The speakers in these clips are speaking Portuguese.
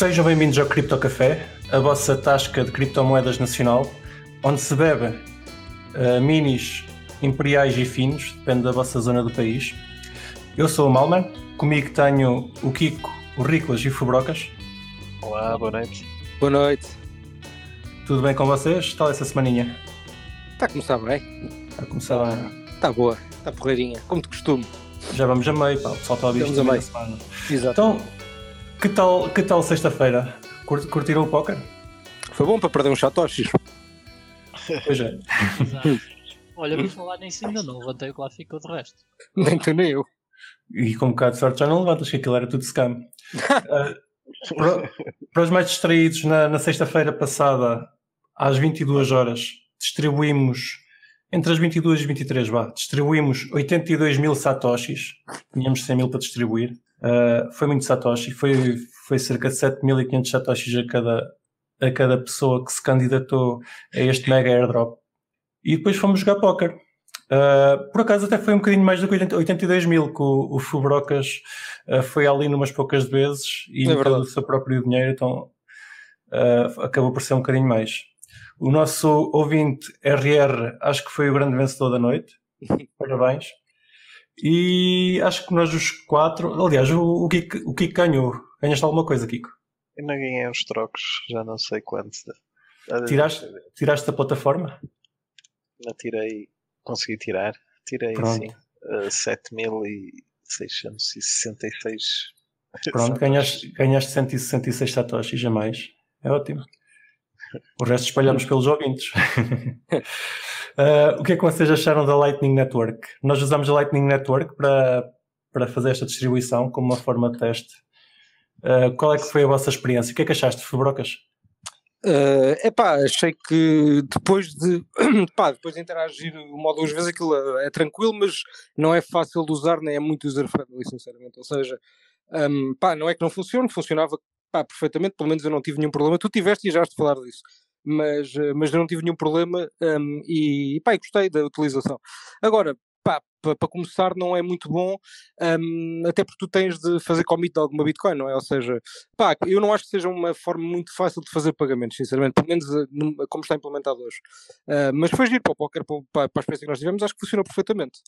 Sejam bem-vindos ao Cripto Café, a vossa tasca de criptomoedas nacional, onde se bebe uh, minis, imperiais e finos, depende da vossa zona do país. Eu sou o Malman, comigo tenho o Kiko, o Riclas e o Fubrocas. Olá, boa noite. Boa noite. Tudo bem com vocês? Está essa semaninha? Está a começar bem. Está a começar bem. Está boa, está porreirinha, como de costume. Já vamos a meio, pá. o pessoal está a ouvir isto Vamos a semana. Exato. Então, que tal, que tal sexta-feira? Cur- Curtiram o póquer? Foi bom para perder uns satoshis. Pois é. Exato. Olha, por falar nisso ainda não levantei o que lá ficou de resto. Nem tu nem eu. E com um bocado de sorte já não levantas, que aquilo era tudo scam. Ah, para, para os mais distraídos, na, na sexta-feira passada, às 22 horas, distribuímos, entre as 22 e 23, vá, distribuímos 82 mil satoshis. Tínhamos 100 mil para distribuir. Ah, foi muito satoshi, foi, foi cerca de 7.500 satoshis a cada, a cada pessoa que se candidatou a este mega airdrop. E depois fomos jogar póquer. Uh, por acaso até foi um bocadinho mais do que 80 82 mil, que o, o Fubrocas uh, foi ali numas poucas vezes e É meteu verdade. o seu próprio dinheiro, então uh, acabou por ser um bocadinho mais. O nosso ouvinte RR acho que foi o grande vencedor da noite. Parabéns. E acho que nós os quatro, aliás, o, o, Kiko, o Kiko ganhou. Ganhaste alguma coisa, Kiko? Eu não ganhei uns trocos, já não sei quantos. Tiraste? Tiraste da plataforma? Não tirei, consegui tirar. Tirei Pronto. sim. Uh, 7666. Pronto, ganhaste, ganhaste 166 satoshis a mais. É ótimo. O resto espalhamos pelos ouvintes. Ah, o que é que vocês acharam da Lightning Network? Nós usamos a Lightning Network para, para fazer esta distribuição como uma forma de teste. Ah, qual é que foi a vossa experiência? O que é que achaste, Fubrocas? Uh, epá, achei que depois de, pá, depois de interagir uma ou duas vezes aquilo é tranquilo, mas não é fácil de usar, nem é muito user-friendly, sinceramente. Ou seja, um, pá, não é que não funcione, funcionava pá, perfeitamente, pelo menos eu não tive nenhum problema. Tu tiveste e já has de falar disso, mas, uh, mas eu não tive nenhum problema um, e, pá, gostei da utilização. Agora, pá, para começar não é muito bom, um, até porque tu tens de fazer commit de alguma Bitcoin, não é? Ou seja, pá, eu não acho que seja uma forma muito fácil de fazer pagamentos, sinceramente, pelo menos num- como está implementado hoje. Uh, mas foi giro para o póquer, para, para a experiência que nós tivemos, acho que funcionou perfeitamente.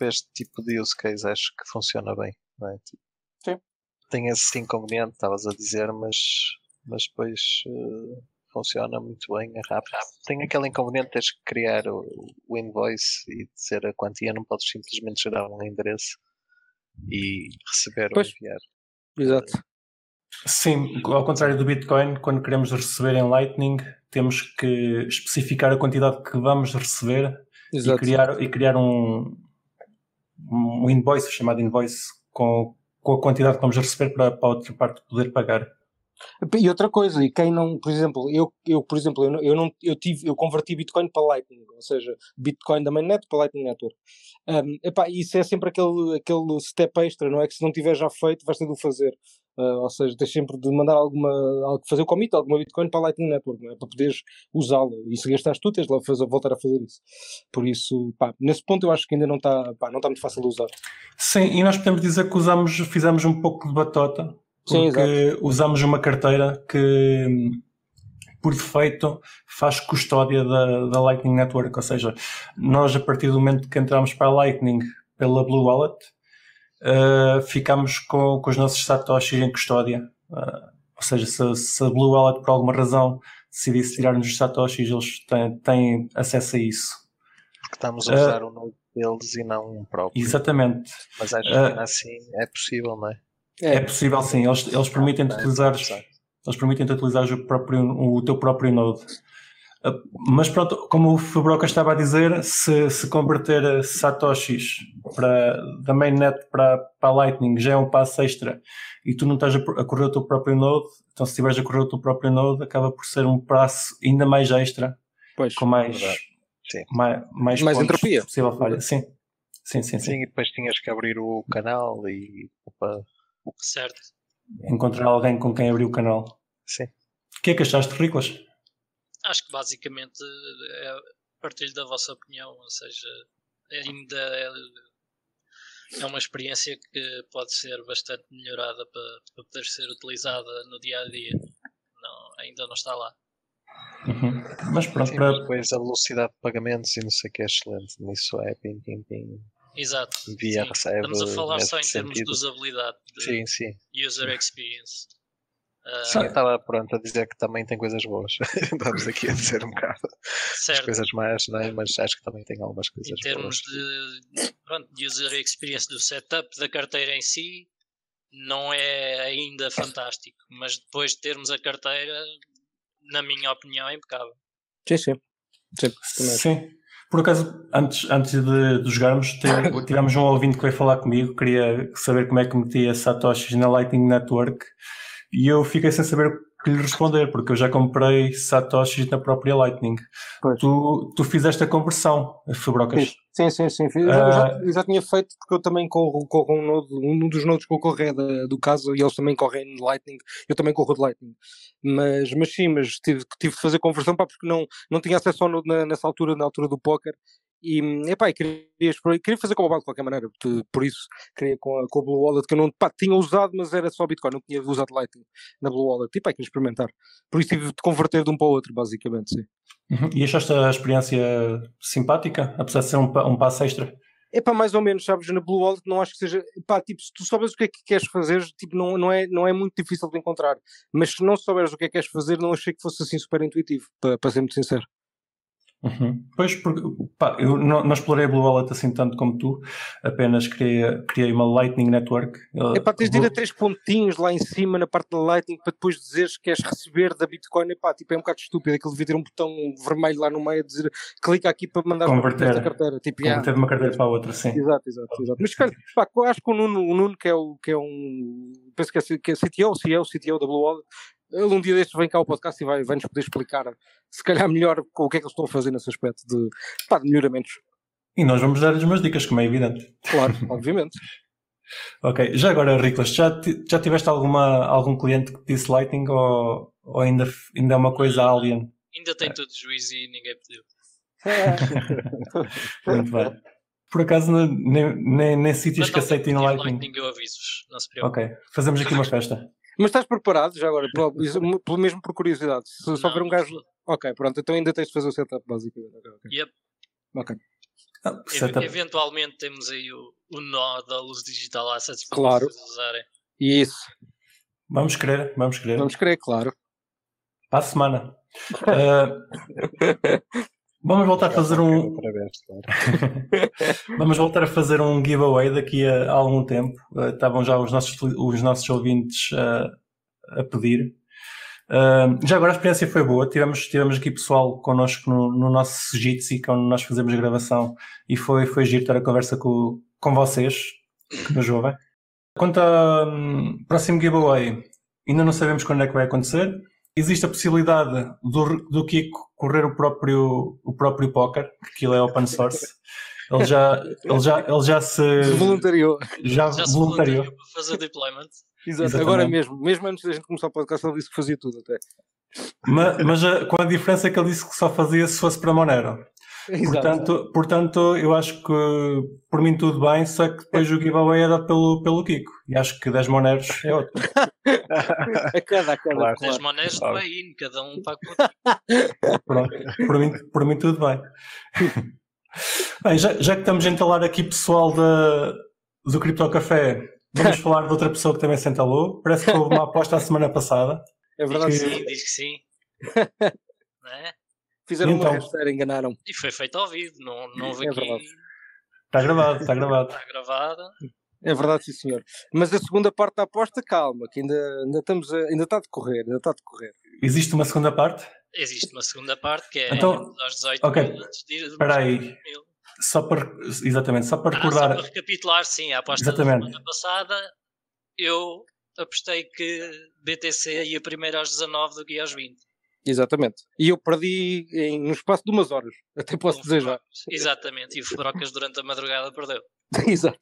Este tipo de use case acho que funciona bem. Não é? Sim. Tem esse inconveniente, estavas a dizer, mas, mas depois uh, funciona muito bem, é rápido. Tem aquele inconveniente de teres que criar o, o invoice e dizer a quantia, não podes simplesmente gerar um endereço e receber Pois. ou enviar. Exato. Sim, ao contrário do Bitcoin, quando queremos receber em Lightning, temos que especificar a quantidade que vamos receber e criar, e criar um, um invoice, chamado invoice, com, com a quantidade que vamos receber para, para a outra parte poder pagar. E outra coisa, e quem não, por exemplo, eu, eu por exemplo, eu não, eu não eu tive, eu converti Bitcoin para Lightning, ou seja, Bitcoin da mainnet para Lightning Network. Um, epá, isso é sempre aquele, aquele step extra, não é que se não tiver já feito, vais ter de o fazer. Uh, ou seja, tens sempre de mandar alguma, fazer o commit alguma Bitcoin para a Lightning Network, é? para poderes usá-la. E se gastaste tu, tens de fazer, voltar a fazer isso. Por isso, pá, nesse ponto eu acho que ainda não está, pá, não está muito fácil de usar. Sim, e nós podemos dizer que usamos, fizemos um pouco de batota, Sim, porque usamos uma carteira que, por defeito, faz custódia da, da Lightning Network. Ou seja, nós, a partir do momento que entramos para a Lightning pela Blue Wallet, uh, ficamos com, com os nossos Satoshis em custódia. Uh, ou seja, se, se a Blue Wallet, por alguma razão, decidisse tirar-nos os Satoshis, eles têm, têm acesso a isso. Porque estamos a usar o nome deles e não um próprio. Exatamente. Mas acho que Ah. ainda assim é possível, não é? É possível, sim. Eles, eles permitem-te É, utilizar, eles permitem-te utilizar o, próprio, o teu próprio node. Uh, Mas pronto, como o Fabroca estava a dizer, se, se converter satoshis para, da mainnet para, para a Lightning já é um passo extra e tu não estás a, a correr o teu próprio node, então se estiveres a correr o teu próprio node acaba por ser um passo ainda mais extra, Pois. com mais, mais, mais, Mais entropia. possível falha. Sim. Sim, sim, sim. Sim, e depois tinhas que abrir o canal e. Opa, Certo. Encontrar alguém com quem abrir o canal. sim. O que é que achaste, Riclas? Acho que basicamente é partilho da vossa opinião, ou seja, ainda é- é uma experiência que pode ser bastante melhorada para, para poder ser utilizada no dia a dia. Não, ainda não está lá. Uhum. Mas pronto, para, depois a velocidade de pagamentos e não sei o que é excelente. Nisso é pim, pim, pim. Exato. Via recebe Estamos a falar só em termos de usabilidade, de Sim, sim. user experience. Estava pronto a dizer que também tem coisas boas. Estamos aqui a dizer um bocado as certo. coisas mais, não é? mas acho que também tem algumas coisas em termos boas. de, pronto, de user experience do setup da carteira em si, não é ainda fantástico, mas depois de termos a carteira, na minha opinião, é impecável. Sim, sim. Sim. Sim. Por acaso, antes, antes de, de jogarmos, tivemos um ouvinte que veio falar comigo, queria saber como é que metia satoshis na Lightning Network e eu fiquei sem saber o que lhe responder, porque eu já comprei satoshis na própria Lightning. Pois. Tu, tu fizeste a conversão, Fubrocas. Sim, sim, sim. Eu já, eu já- Ah. eu já tinha feito porque eu também corro, corro um, nodo, um dos nodos que eu corro é da- do caso e eles também correm de Lightning. Eu também corro de Lightning. Mas, mas sim, mas tive, tive de fazer conversão pá, porque não, não tinha acesso ao nodo na- nessa altura, na altura do póquer. E, epá, e queria, queria fazer com o de qualquer maneira, por, por isso queria com a, com a Blue Wallet, que eu não pá, tinha usado, mas era só Bitcoin, não tinha usado Lightning na Blue Wallet. E pá, queria experimentar. Por isso tive de converter de um para o outro, basicamente, sim. Uhum. E achaste a experiência simpática, apesar de ser um, um passo extra? É para mais ou menos, sabes, na Blue Wallet não acho que seja, pá, tipo, se tu souberes o que é que queres fazer, tipo, não, não, é, não é muito difícil de encontrar, mas se não souberes o que é que queres fazer, não achei que fosse assim super intuitivo, para, para ser muito sincero. Uhum. Pois, porque pá, eu não, não explorei a Blue Wallet assim tanto como tu, apenas criei, criei uma Lightning Network. É para teres de ir a três pontinhos lá em cima na parte da Lightning para depois dizeres que queres receber da Bitcoin, epá, tipo, é um bocado estúpido, aquilo devia ter um botão vermelho lá no meio a dizer clica aqui para mandar Converter. carteira, tipo, yeah. Converter de uma carteira para a outra, sim. Exato, exato, exato. Mas cara, pá, acho que o Nuno, o Nuno que, é o, que é um. Penso que é, que é CTO, CEO, CTO da Blue Wallet, ele um dia destes vem cá ao podcast e vai, vai nos poder explicar, se calhar melhor, o que é que eles estão a fazer nesse aspecto de, pá, de melhoramentos. E nós vamos dar-lhes umas dicas, como é evidente. Claro, obviamente. Ok, já agora, Riclas, já, já tiveste alguma, algum cliente que te disse Lightning ou, ou ainda, ainda é uma coisa alien? Ainda tem tudo juízo e ninguém pediu. Muito bem. Por acaso, ne- nem, nem, nem sítios que aceitem Lightning. Lightning eu aviso-vos, não se preocupe. Ok, fazemos aqui uma festa. Mas estás preparado já agora, pelo, pelo mesmo por curiosidade? Se, Não, houver um gajo. Ok, pronto, então ainda tens de fazer o setup, basicamente. Ok, ok. Yep. Ok. Ah, setup. Eventualmente temos aí o, o nó da luz digital assets para Claro. vocês usarem. Isso, Vamos querer, vamos querer. vamos crer, claro. Para a semana. Ah, vamos voltar a fazer um. Vamos voltar a fazer um giveaway daqui a, a algum tempo. Uh, estavam já os nossos, os nossos ouvintes uh, a pedir. Uh, já agora a experiência foi boa. Tivemos, tivemos aqui pessoal connosco no, no nosso Jitsi, quando nós fazemos a gravação, e foi, foi giro ter a conversa com, com vocês, que nos ouvem. Quanto ao hum, próximo giveaway, ainda não sabemos quando é que vai acontecer. Existe a possibilidade do, do Kiko correr o próprio, o próprio póquer, que aquilo é open source. Ele já, ele já, ele já se Se voluntariou. já Já se voluntariou. voluntariou para fazer deployment. Exato. Exatamente. Agora mesmo, mesmo antes da gente começar o podcast, ele disse que fazia tudo até. Mas, mas a- com a diferença que ele disse que só fazia se fosse para Monero. Exato. Portanto, portanto, eu acho que por mim tudo bem, só que depois o giveaway é dado pelo, pelo Kiko. E acho que 10 Moneros é outro. a cada, a cada. Claro. claro. As Claro. do in, cada um com Pronto. Por mim, por mim tudo bem. Bem, já, já que estamos a entalar aqui pessoal da, do Cripto Café, vamos falar de outra pessoa que também se entalou. Parece que houve uma aposta a semana passada. É verdade. Que- Sim, diz que sim. Né? Fizeram Então. uma rasteira, enganaram. E foi feito ao vivo, não, não houve É aqui. verdade. Está gravado, está gravado. Está gravado. É verdade, sim, senhor. Mas a segunda parte da aposta, calma, que ainda, ainda estamos a, ainda está a decorrer, ainda está a decorrer. Existe uma segunda parte? Existe uma segunda parte que é Então, aos 18 ok. minutos de Espera aí. mil. Só para, exatamente, só para Ah, só recordar. para recapitular, sim, a aposta Exatamente. da semana passada eu apostei que BTC ia primeiro aos 19 do que aos 20. Exatamente. E eu perdi em, no espaço de umas horas, até posso dizer já. Exatamente, e o Fubrocas durante a madrugada perdeu. Exato.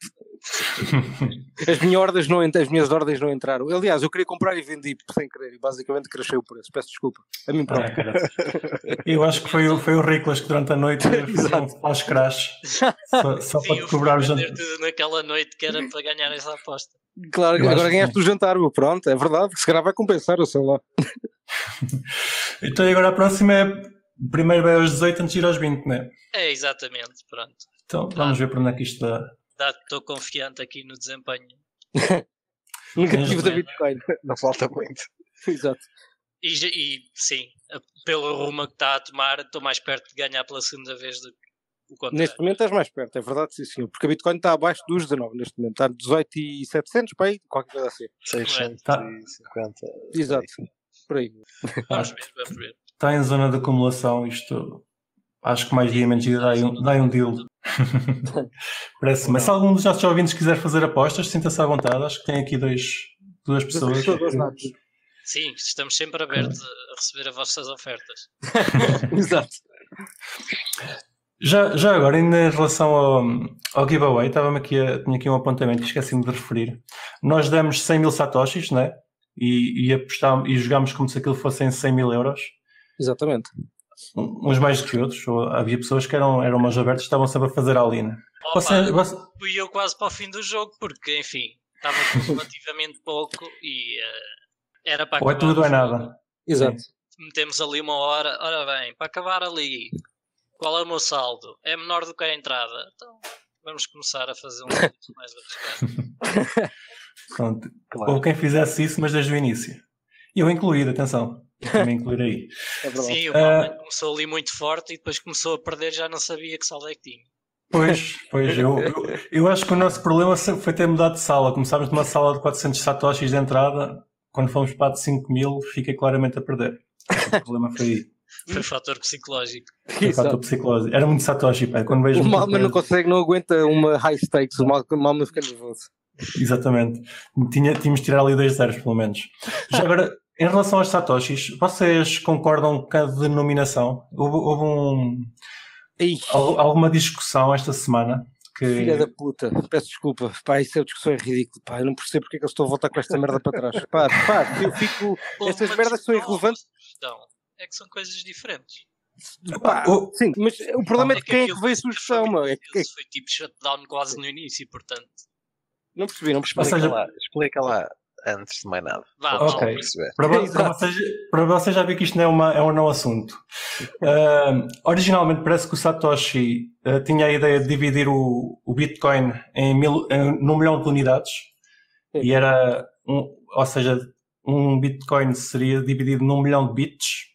As minhas, ordens não, as minhas ordens não entraram. Aliás, eu queria comprar e vendi sem querer e basicamente cresceu o preço. Peço desculpa. A mim próprio. Ah, eu acho que foi, o- foi o Riclas que durante a noite fez um flash crash só, só Sim, para te cobrar o jantar. tudo naquela noite que era para ganhar essa aposta. Claro, Eu agora ganhaste o jantar, meu. pronto, é verdade. Se calhar vai compensar, eu sei lá. Então agora a próxima é primeiro vai aos 18 antes de ir aos 20, né? É, exatamente, pronto. Então vamos ver para onde é que isto dá. Dado que estou confiante aqui no desempenho. Negativo da. Bitcoin. Não falta muito. Exato. E, e, sim, pelo rumo que está a tomar, estou mais perto de ganhar pela segunda vez do que o contrário. Neste momento estás mais perto, é verdade, sim, senhor. Porque a Bitcoin está abaixo dos 19 neste momento. Está 18,700 para aí, qualquer coisa assim. 650. Exato. Por aí. Vamos ver, vamos ver. Está em zona de acumulação, isto acho que mais dia menos dia dá aí um, dá um deal. Parece, mas se algum dos nossos ouvintes quiser fazer apostas, sinta-se à vontade. Acho que tem aqui dois, duas pessoas. Sim, estamos sempre abertos a receber as vossas ofertas. Exato. Já, já agora, ainda em relação ao, ao giveaway, estava-me aqui a, tinha aqui um apontamento que esqueci-me de referir. Nós demos 100 mil satoshis, né? E, e, apostámos, e jogámos como se aquilo fossem 100 mil euros. Exatamente. Uns mais do que outros. Ou Havia pessoas que eram, eram mãos abertas e estavam sempre a fazer a né? Opa, Você, você, fui eu quase para o fim do jogo, porque, enfim, estava com relativamente pouco e eh, era para ou é acabar tudo ou é nada. Exato. Metemos ali uma hora, ora bem, para acabar ali, qual é o meu saldo? É menor do que a entrada? Então vamos começar a fazer um pouco mais arriscado. Pronto. Claro. Ou quem fizesse isso, mas desde o início. Eu incluído, atenção. Também incluir aí. É. Sim, o momento começou ali muito forte e depois começou a perder, já não sabia que saldo é que tinha. Pois, pois, eu, eu, eu acho que o nosso problema foi ter mudado de sala. Começámos numa sala de 400 satoshis de entrada, quando fomos para a de 5 mil, fiquei claramente a perder. O problema foi aí. Foi fator psicológico. Foi fator psicológico. Era muito satoshi, pá. Quando vejo O Malman não consegue, não aguenta uma high stakes. O Mal- o Malman fica nervoso. Exatamente. Tinha, tínhamos de tirar ali dois zeros, pelo menos. Já agora, em relação aos satoshis, vocês concordam com a denominação? Houve, houve um, alguma discussão esta semana que filha da puta. Peço desculpa. Pá, isso é discussão é ridículo. Pá, eu não percebo porque é que eu estou a voltar com esta merda para trás. Pá, pá, eu fico. Estas merdas são irrelevantes. sugestão. É que são coisas diferentes. Pá, o- sim, mas o problema é de quem é que veio a sugestão, foi- meu. É que, é que- Foi tipo shutdown quase no início, portanto. não percebi, não percebi. Explica, seja- lá, explica lá antes de mais nada. Vá, Para o ok. pessoal perceber. Para, para vocês, para vocês já vi que isto não é, uma, é um não assunto. Ah, originalmente parece que o Satoshi ah, tinha a ideia de dividir o, o Bitcoin em mil, em, num milhão de unidades. Sim. E era, um, ou seja, um Bitcoin seria dividido num milhão de bits.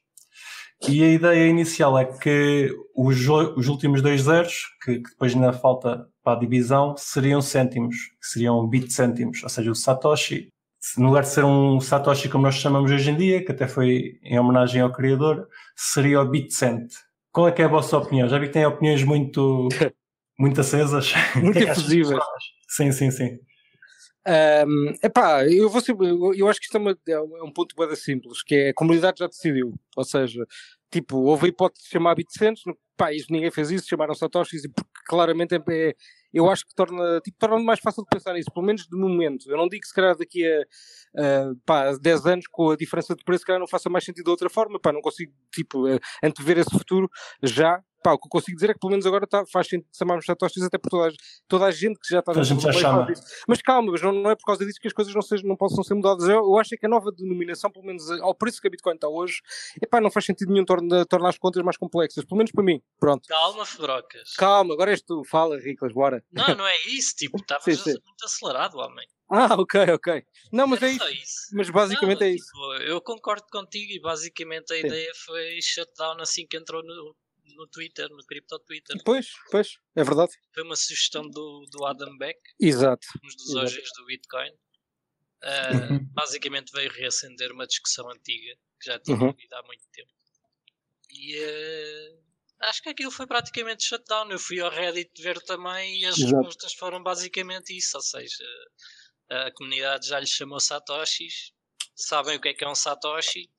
E a ideia inicial é que os, os últimos dois zeros, que, que depois ainda falta para a divisão, seriam cêntimos, que seriam bit cêntimos. Ou seja, o Satoshi no lugar de ser um Satoshi como nós chamamos hoje em dia, que até foi em homenagem ao criador, seria o BitCent. Qual é que é a vossa opinião? Já vi que tem opiniões muito, muito acesas. Muito efusivas. Sim, sim, sim. Um, epá, eu, vou eu, acho que isto é, uma- é um é ponto bem simples, que é a comunidade já decidiu. Ou seja, tipo, houve a hipótese de chamar Bitcents, no- pá, isto ninguém fez isso, chamaram Satoshis, e porque claramente é, é- eu acho que torna, tipo, torna mais fácil de pensar nisso, pelo menos de momento. Eu não digo que se calhar daqui a, a pá, 10 anos, com a diferença de preço, se calhar não faça mais sentido de outra forma, pá, não consigo, tipo, eh, antever esse futuro já. Pá, o que eu consigo dizer é que pelo menos agora tá, faz sentido chamarmos Satoshis até por toda a, toda a gente que já está Toda a gente já chama. Mas calma, mas não, não é por causa disso que as coisas não, sejam, não possam ser mudadas. Eu, eu acho é que a nova denominação, pelo menos ao preço que a Bitcoin está hoje, epá, não faz sentido nenhum torna, tornar as contas mais complexas. Pelo menos para mim. Pronto. Calma, Fedrocas. Calma, agora és tu. Fala, Riclas, bora. Não, não é isso. Tipo, estavas muito acelerado, homem. Ah, ok, ok. Não, mas Era é isso. isso. Mas basicamente Não, é isso. tipo, eu concordo contigo e basicamente a Sim. ideia foi shutdown assim que entrou no, no Twitter, no Crypto Twitter. Pois, pois, é verdade. Foi uma sugestão do, do Adam Beck, Exato. um dos. OGs do Bitcoin. Uhum. basicamente veio reacender uma discussão antiga que já tinha Uhum. havido há muito tempo. E ah, acho que aquilo foi praticamente shutdown. Eu fui ao Reddit ver também e as Exato. respostas foram basicamente isso. Ou seja, a comunidade já lhe chamou Satoshis, sabem o que é que é um Satoshi.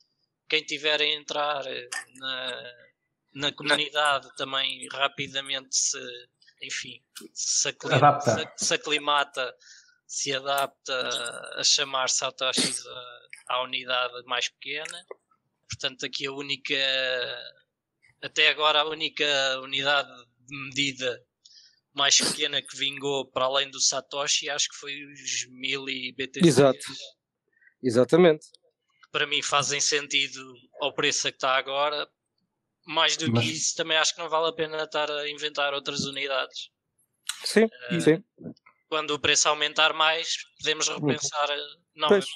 Quem tiver a entrar eh, na, na comunidade também rapidamente se enfim, se, aclim, se, se aclimata, se adapta a chamar Satoshis à unidade mais pequena. Portanto, aqui a única, até agora, a única unidade de medida mais pequena que vingou para além do Satoshi, acho que foi os 1000 BTC. Exato. Exatamente. Que para mim fazem sentido ao preço que está agora. Mais do Mas... que isso, também acho que não vale a pena estar a inventar outras unidades. Sim, uh, sim. Quando o preço aumentar mais, podemos uhum. repensar uhum. novamente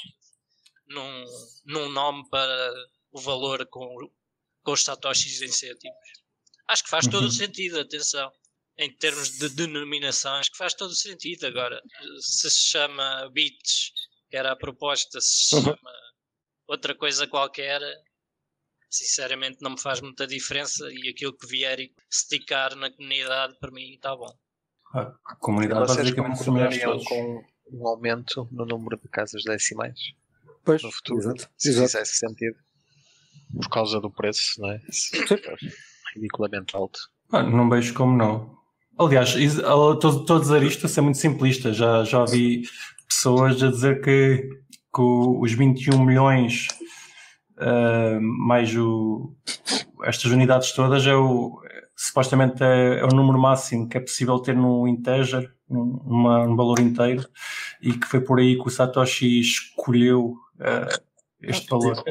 num, num nome para o valor com, com os satoshis incentivos. Acho que faz todo o uhum. sentido, atenção em termos de denominações, que faz todo o sentido. Agora, se se chama bits, que era a proposta, se se uhum. chama outra coisa qualquer, sinceramente não me faz muita diferença e aquilo que vier e esticar na comunidade, para mim está bom. A comunidade Vocês concordariam com um aumento no número de casas decimais pois, no futuro, exato, se exato. fizesse sentido, por causa do preço, não é? ridiculamente alto. Ah, não vejo como não. Aliás, estou a dizer isto a ser muito simplista. Já, já vi pessoas a dizer que, que os 21 milhões uh, mais o, estas unidades todas é o, supostamente é, é, o número máximo que é possível ter no integer, num valor inteiro, e que foi por aí que o Satoshi escolheu uh, este valor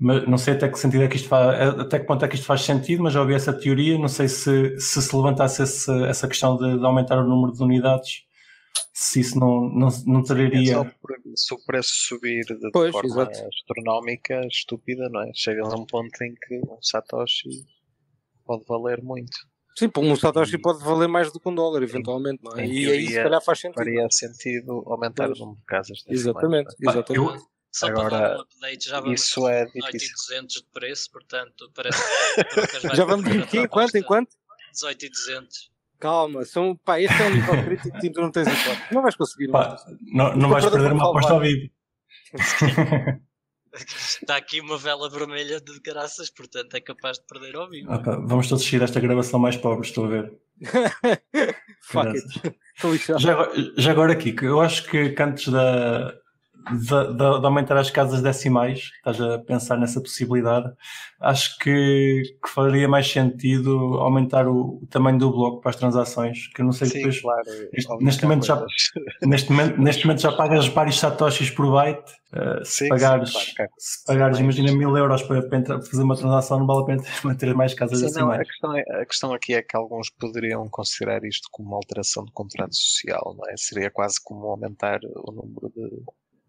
não sei até que sentido é que isto faz, até que ponto é que isto faz sentido, mas já ouvi essa teoria. Não sei se se, se levantasse esse, essa questão de, de, aumentar o número de unidades, se isso não, não, não traria. É se o preço subir de pois, forma exato. astronómica, estúpida, não é? Chega a um ponto em que um Satoshi pode valer muito. Sim, um Satoshi e, pode valer mais do que um dólar, eventualmente, não é? E aí se calhar faz sentido. Faria sentido aumentar pois. o número de casas. Exatamente, exatamente. Eu, só Agora, para dar um update, já vamos isso é difícil. 200 de preço, portanto, parece que já vamos aqui, em quanto, em quanto? 18 e 200. Calma, são, pá, este é um nível crítico que tu não tens hipótese. Não vais conseguir. Pá, não, não vais perder uma aposta ao vivo. Está aqui uma vela vermelha de caraças, portanto é capaz de perder ao vivo. Ah, vamos todos seguir esta gravação mais pobre, estou a ver. Fuck it. Já, já agora aqui, eu acho que antes da, de, de, de, aumentar as casas decimais, estás a pensar nessa possibilidade, acho que, que faria mais sentido aumentar o, o, tamanho do bloco para as transações, que eu não sei Sim, depois, claro, neste, neste momento já, neste, momento, neste momento já pagas vários satoshis por byte, uh, se, sim, pagares, sim, claro, se pagares, imagina mil euros para, para, fazer uma transação, não vale a pena manter mais casas decimais. Não, a, questão é, a questão aqui é que alguns poderiam considerar isto como uma alteração de contrato social, não é? Seria quase como aumentar o número de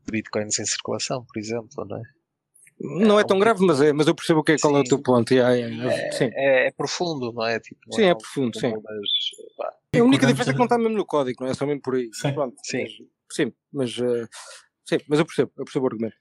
bitcoins em circulação, por exemplo, não é? Não é, é tão grave, mas, é, mas eu percebo que é, qual sim, é o teu ponto. Yeah, yeah, é, sim. É, é, profundo, não é? Tipo, não sim, é, profundo, sim. Mas, a única diferença é que não está mesmo no código, não é só mesmo por aí. Sim, Pronto, sim. Mas, sim, mas, uh, sim, mas eu percebo, eu percebo o argumento.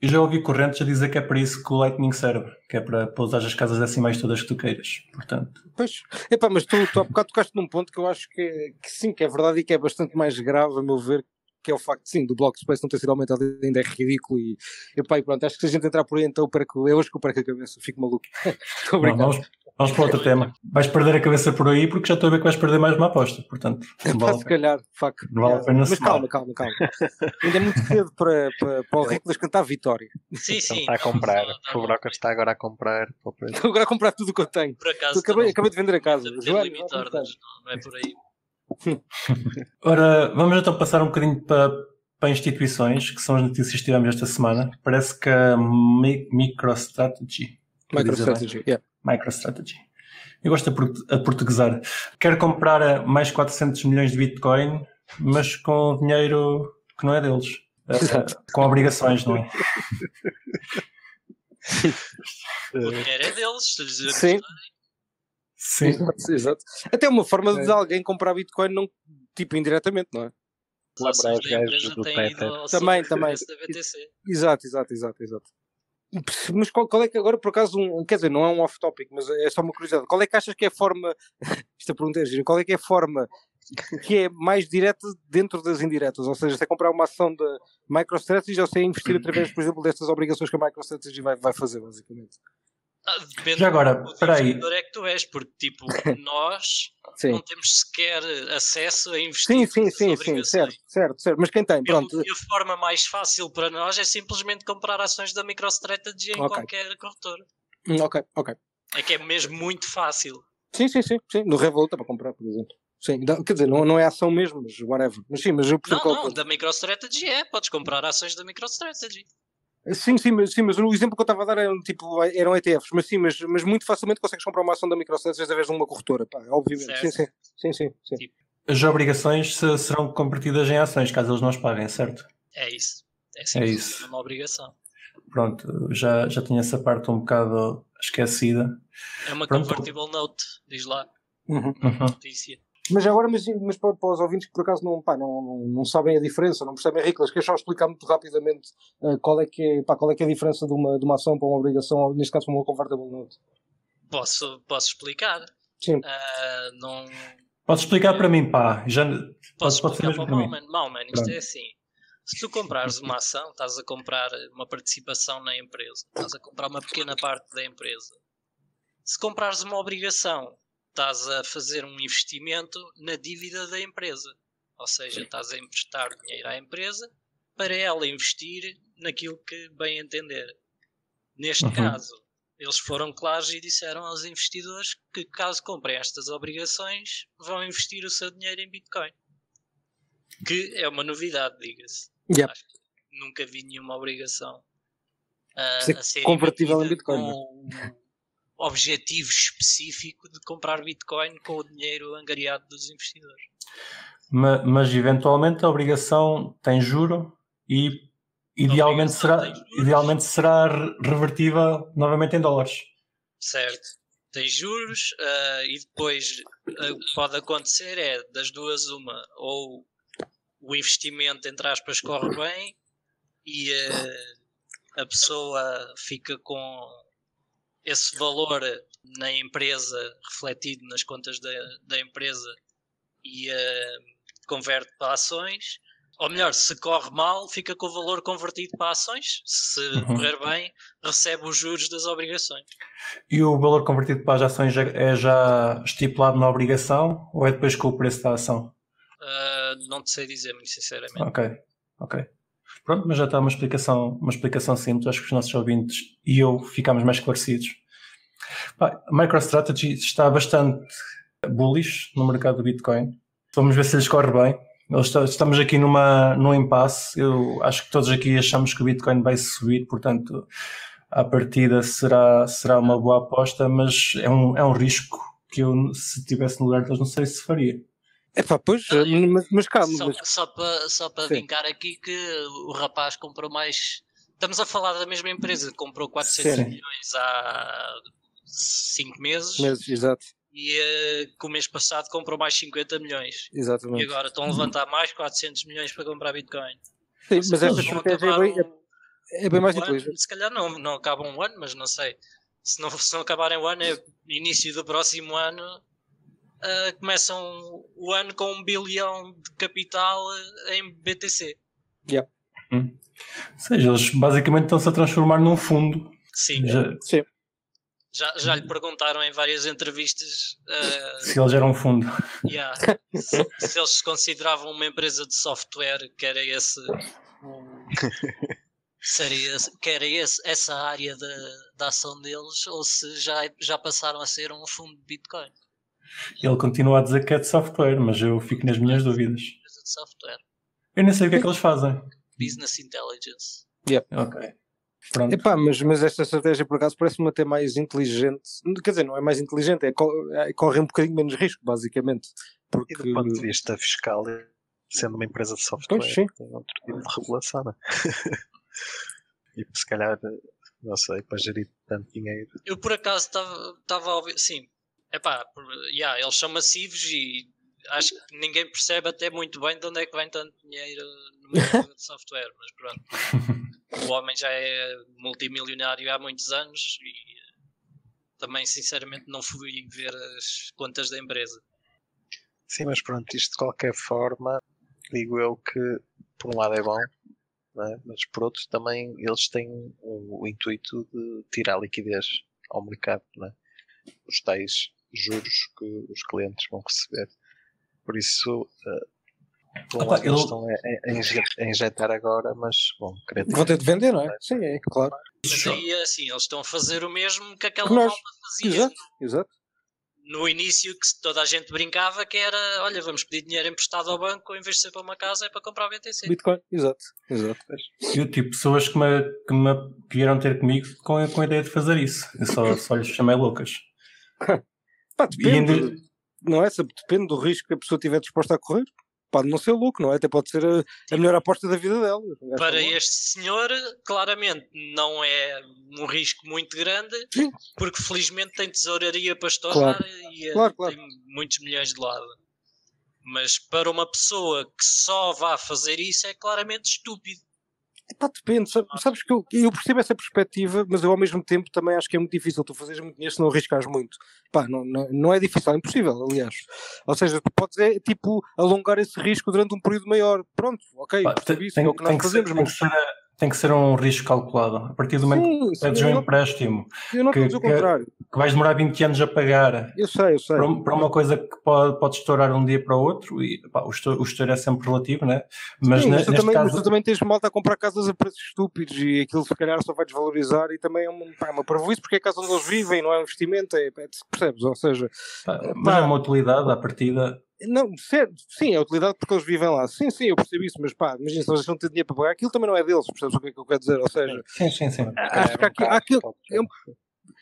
Eu já ouvi correntes a dizer que é para isso que o Lightning serve, que é para, para usar as casas decimais todas que tu queiras, portanto. Pois, epá, mas tu, tu há bocado tocaste num ponto que eu acho que, que sim, que é verdade e que é bastante mais grave, a meu ver, que é o facto, sim, do bloco space não ter sido aumentado ainda é ridículo e, epá, e pronto, acho que se a gente entrar por aí então perco, eu acho que eu perco a cabeça, fico maluco. Estou não, vamos, vamos para outro tema. Vais perder a cabeça por aí porque já estou a ver que vais perder mais uma aposta, portanto. Epá, se calhar, fuck. Não vale a pena Mas calma, calma, calma. ainda é muito cedo para, para, para o Reclas cantar vitória. Sim, sim. está a comprar, o Broca está agora a comprar. Estou agora a comprar tudo o que eu tenho. Por acaso, acabei, acabei de vender a casa. Joana, não, não é por aí. Ora, vamos então passar um bocadinho para, para instituições, que são as notícias que tivemos esta semana. Parece que a MicroStrategy. MicroStrategy, yeah. MicroStrategy. Eu gosto a portuguesar. Quer comprar mais 400 milhões de Bitcoin, mas com dinheiro que não é deles. Uh, com obrigações, não é? o dinheiro é deles, se lhes Sim. Sim. Exato, exato. Até uma forma de alguém comprar Bitcoin, não, tipo indiretamente, não é? Lá para os gajos do Tether. Também, também. Exato, exato, exato, exato. Mas qual, qual, é que agora, por acaso, um, quer dizer, não é um off-topic, mas é só uma curiosidade. Qual é que achas que é a forma, esta pergunta é gira, qual é que é a forma que é mais direta dentro das indiretas? Ou seja, se é comprar uma ação da MicroStrategy ou se é investir através, por exemplo, destas obrigações que a MicroStrategy vai, vai fazer, basicamente? Ah, depende Já agora, do espera aí. investidor é que tu és, porque tipo, nós Sim. não temos sequer acesso a Sim, investir sim, sim, sim, obrigações. certo, certo, certo. Mas quem tem, pronto. E a forma mais fácil para nós é simplesmente comprar ações da MicroStrategy em Ok. qualquer corretora. Hum, Ok, ok. É que é mesmo muito fácil. Sim, sim, sim, sim. No Revolut dá para comprar, por exemplo. Sim, quer dizer, não, não é ação mesmo, mas whatever. Mas sim, mas eu Não, não, ponto. da MicroStrategy é. Podes comprar ações da MicroStrategy. Sim, sim, mas, sim, mas o exemplo que eu estava a dar eram, tipo, eram ETFs, mas sim, mas, mas muito facilmente consegues comprar uma ação da MicroStrategy através de uma corretora, pá, obviamente. Sim, sim, sim, sim, sim. As obrigações se- serão convertidas em ações, caso eles não as paguem, certo? É isso. É, É simplesmente isso. uma obrigação. Pronto, já, já tinha essa parte um bocado esquecida. É uma Pronto. convertible note, diz lá Uhum. na Uhum. notícia. Mas agora, mas, mas para, para os ouvintes que por acaso não, pá, não, não, não sabem a diferença, não percebem Riclas, queres só explicar muito rapidamente eh, qual, é que é, pá, qual é que é a diferença de uma, de uma ação para uma obrigação, ou neste caso para uma convertible note? Posso, posso explicar? Sim. Ah, não, Podes explicar para mim, pá. Já, Posso pode explicar mesmo para o. Malman. Malman, isto Pronto. é assim. Se tu comprares uma ação, estás a comprar uma participação na empresa. Estás a comprar uma pequena parte da empresa. Se comprares uma obrigação, estás a fazer um investimento na dívida da empresa. Ou seja, estás a emprestar dinheiro à empresa para ela investir naquilo que bem entender. Neste Uhum. caso, eles foram claros e disseram aos investidores que caso comprem estas obrigações, vão investir o seu dinheiro em Bitcoin. Que é uma novidade, diga-se. Yep. Acho que nunca vi nenhuma obrigação ah, Ser a ser convertível em Bitcoin, com um objetivo específico de comprar Bitcoin com o dinheiro angariado dos investidores. Ma- mas, eventualmente a obrigação tem juro e idealmente será, idealmente será re- revertida novamente em dólares. Certo. Tem juros ah, e depois ah, o que pode acontecer é das duas uma, ou o investimento entre aspas corre bem e ah, a pessoa fica com esse valor na empresa refletido nas contas da, da empresa e ah, converte para ações. Ou melhor, se corre mal, fica com o valor convertido para ações. Se Uhum. correr bem, recebe os juros das obrigações. E o valor convertido para as ações é já estipulado na obrigação ou é depois com o preço da ação? Uh, não te sei dizer, muito sinceramente. Ok, ok. Pronto, mas já está uma explicação, uma explicação simples. Acho que os nossos ouvintes e eu ficámos mais esclarecidos. A MicroStrategy está bastante bullish no mercado do Bitcoin. Vamos ver se lhes corre bem. Estamos aqui numa, num impasse. Eu acho que todos aqui achamos que o Bitcoin vai subir, portanto, à partida será, será uma boa aposta, mas é um, é um risco que eu, se estivesse no lugar deles, não sei se faria. É pá, pois, eh, mas, mas calma, Só, mas, só para só para vincar aqui que o rapaz comprou mais. Estamos a falar da mesma empresa, comprou 400 Sim. milhões há 5 meses mas exato, e eh, que o mês passado comprou mais 50 milhões. E exatamente. agora estão a levantar mais 400 milhões para comprar Bitcoin. Sim, mas esta estratégia é acabar bem, um- é, é bem mais um ano, inteligente. Se calhar não, não acaba um ano, mas não sei. Se não, se não acabarem o ano, é início do próximo ano. Ah, começam o ano com um bilhão de capital ah, em BTC. Ou seja, eles basicamente estão-se a transformar num fundo. Sim, Já- Sim, já, já lhe perguntaram em várias entrevistas ah, se eles eram um fundo. yeah, se, se eles se consideravam uma empresa de software, que era esse. o- Seria, esse- que era esse, essa área da, da ação deles, ou se já, já passaram a ser um fundo de Bitcoin. Ele continua a dizer que é de software, mas eu fico nas minhas dúvidas. empresa de software. Eu nem sei o que é que eles fazem. Business Intelligence. Ok. Pronto. Epá, mas, mas esta estratégia por acaso parece-me até mais inteligente. Quer dizer, não é mais inteligente, é, é corre um bocadinho menos risco, basicamente. Porque, E do ponto de vista fiscal, sendo uma empresa de software, Pois, sim. tem outro tipo de regulação, né? e se calhar, não sei, para gerir tanto dinheiro. Eu por acaso estava a ouvir. Sim, epá, por- yeah, eles são massivos e acho que ninguém percebe até muito bem de onde é que vem tanto dinheiro no mercado de software, mas pronto. O homem já é multimilionário há muitos anos e também sinceramente não fui ver as contas da empresa. Sim, mas pronto, isto de qualquer forma, digo eu que por um lado é bom, é? mas por outro também eles têm o, o intuito de tirar liquidez ao mercado, né? os tais juros que os clientes vão receber. Por isso, uh, lado, eles estão a, a, injetar agora, mas bom, vão ter de vender, não é? Sim, é claro. Mas aí assim, eles estão a fazer o mesmo que aquela malta fazia. Exato, exato no início que toda a gente brincava que era, olha, vamos pedir dinheiro emprestado ao banco, em vez de ser para uma casa, é para comprar BTC. Bitcoin, exato. exato. Eu tipo pessoas que me, que me vieram ter comigo com, a, com a ideia de fazer isso. Eu só, só lhes chamei loucas. Pá, depende, ainda... não é? Depende do risco que a pessoa estiver disposta a correr pode não ser louco, não é? Até pode ser a, a melhor aposta da vida dela. Para este senhor, claramente, não é um risco muito grande, Sim. porque felizmente tem tesouraria para estourar claro. e eh, claro, claro. tem muitos milhões de lado. Mas para uma pessoa que só vá fazer isso é claramente estúpido. Epá, depende, sabes que eu, eu, percebo essa perspectiva, mas eu ao mesmo tempo também acho que é muito difícil tu fazeres muito dinheiro se não arriscares muito. Pá, não, não, não, é difícil, é impossível, aliás. Ou seja, tu podes é, tipo alongar esse risco durante um período maior. Pronto, ok, Pá, percebi isso, é o que nós fazemos. Ser, mas... Tem que ser tem que ser um risco calculado. A partir do momento sim, que pedes um empréstimo eu não que, que, contrário. que vais demorar 20 anos a pagar eu sei, eu sei. Para, para uma coisa que pode, pode estourar um dia para o outro, e pá, o, estouro, o estouro é sempre relativo, né? mas, sim, mas, tu também, caso... mas tu também tens malta a comprar casas a preços estúpidos e aquilo se calhar só vai desvalorizar e também é uma, pá, uma isso porque é a casa onde eles vivem, não é um investimento, é, é, percebes? Ou seja, pá, mas é uma utilidade à partida não, certo, sim, é utilidade porque eles vivem lá. Sim, sim, eu percebo isso, mas pá, imagina se eles não têm dinheiro para pagar, aquilo também não é deles, percebes o que é que eu quero dizer? Ou seja, sim, sim, sim. acho que aqui, aquilo, eu,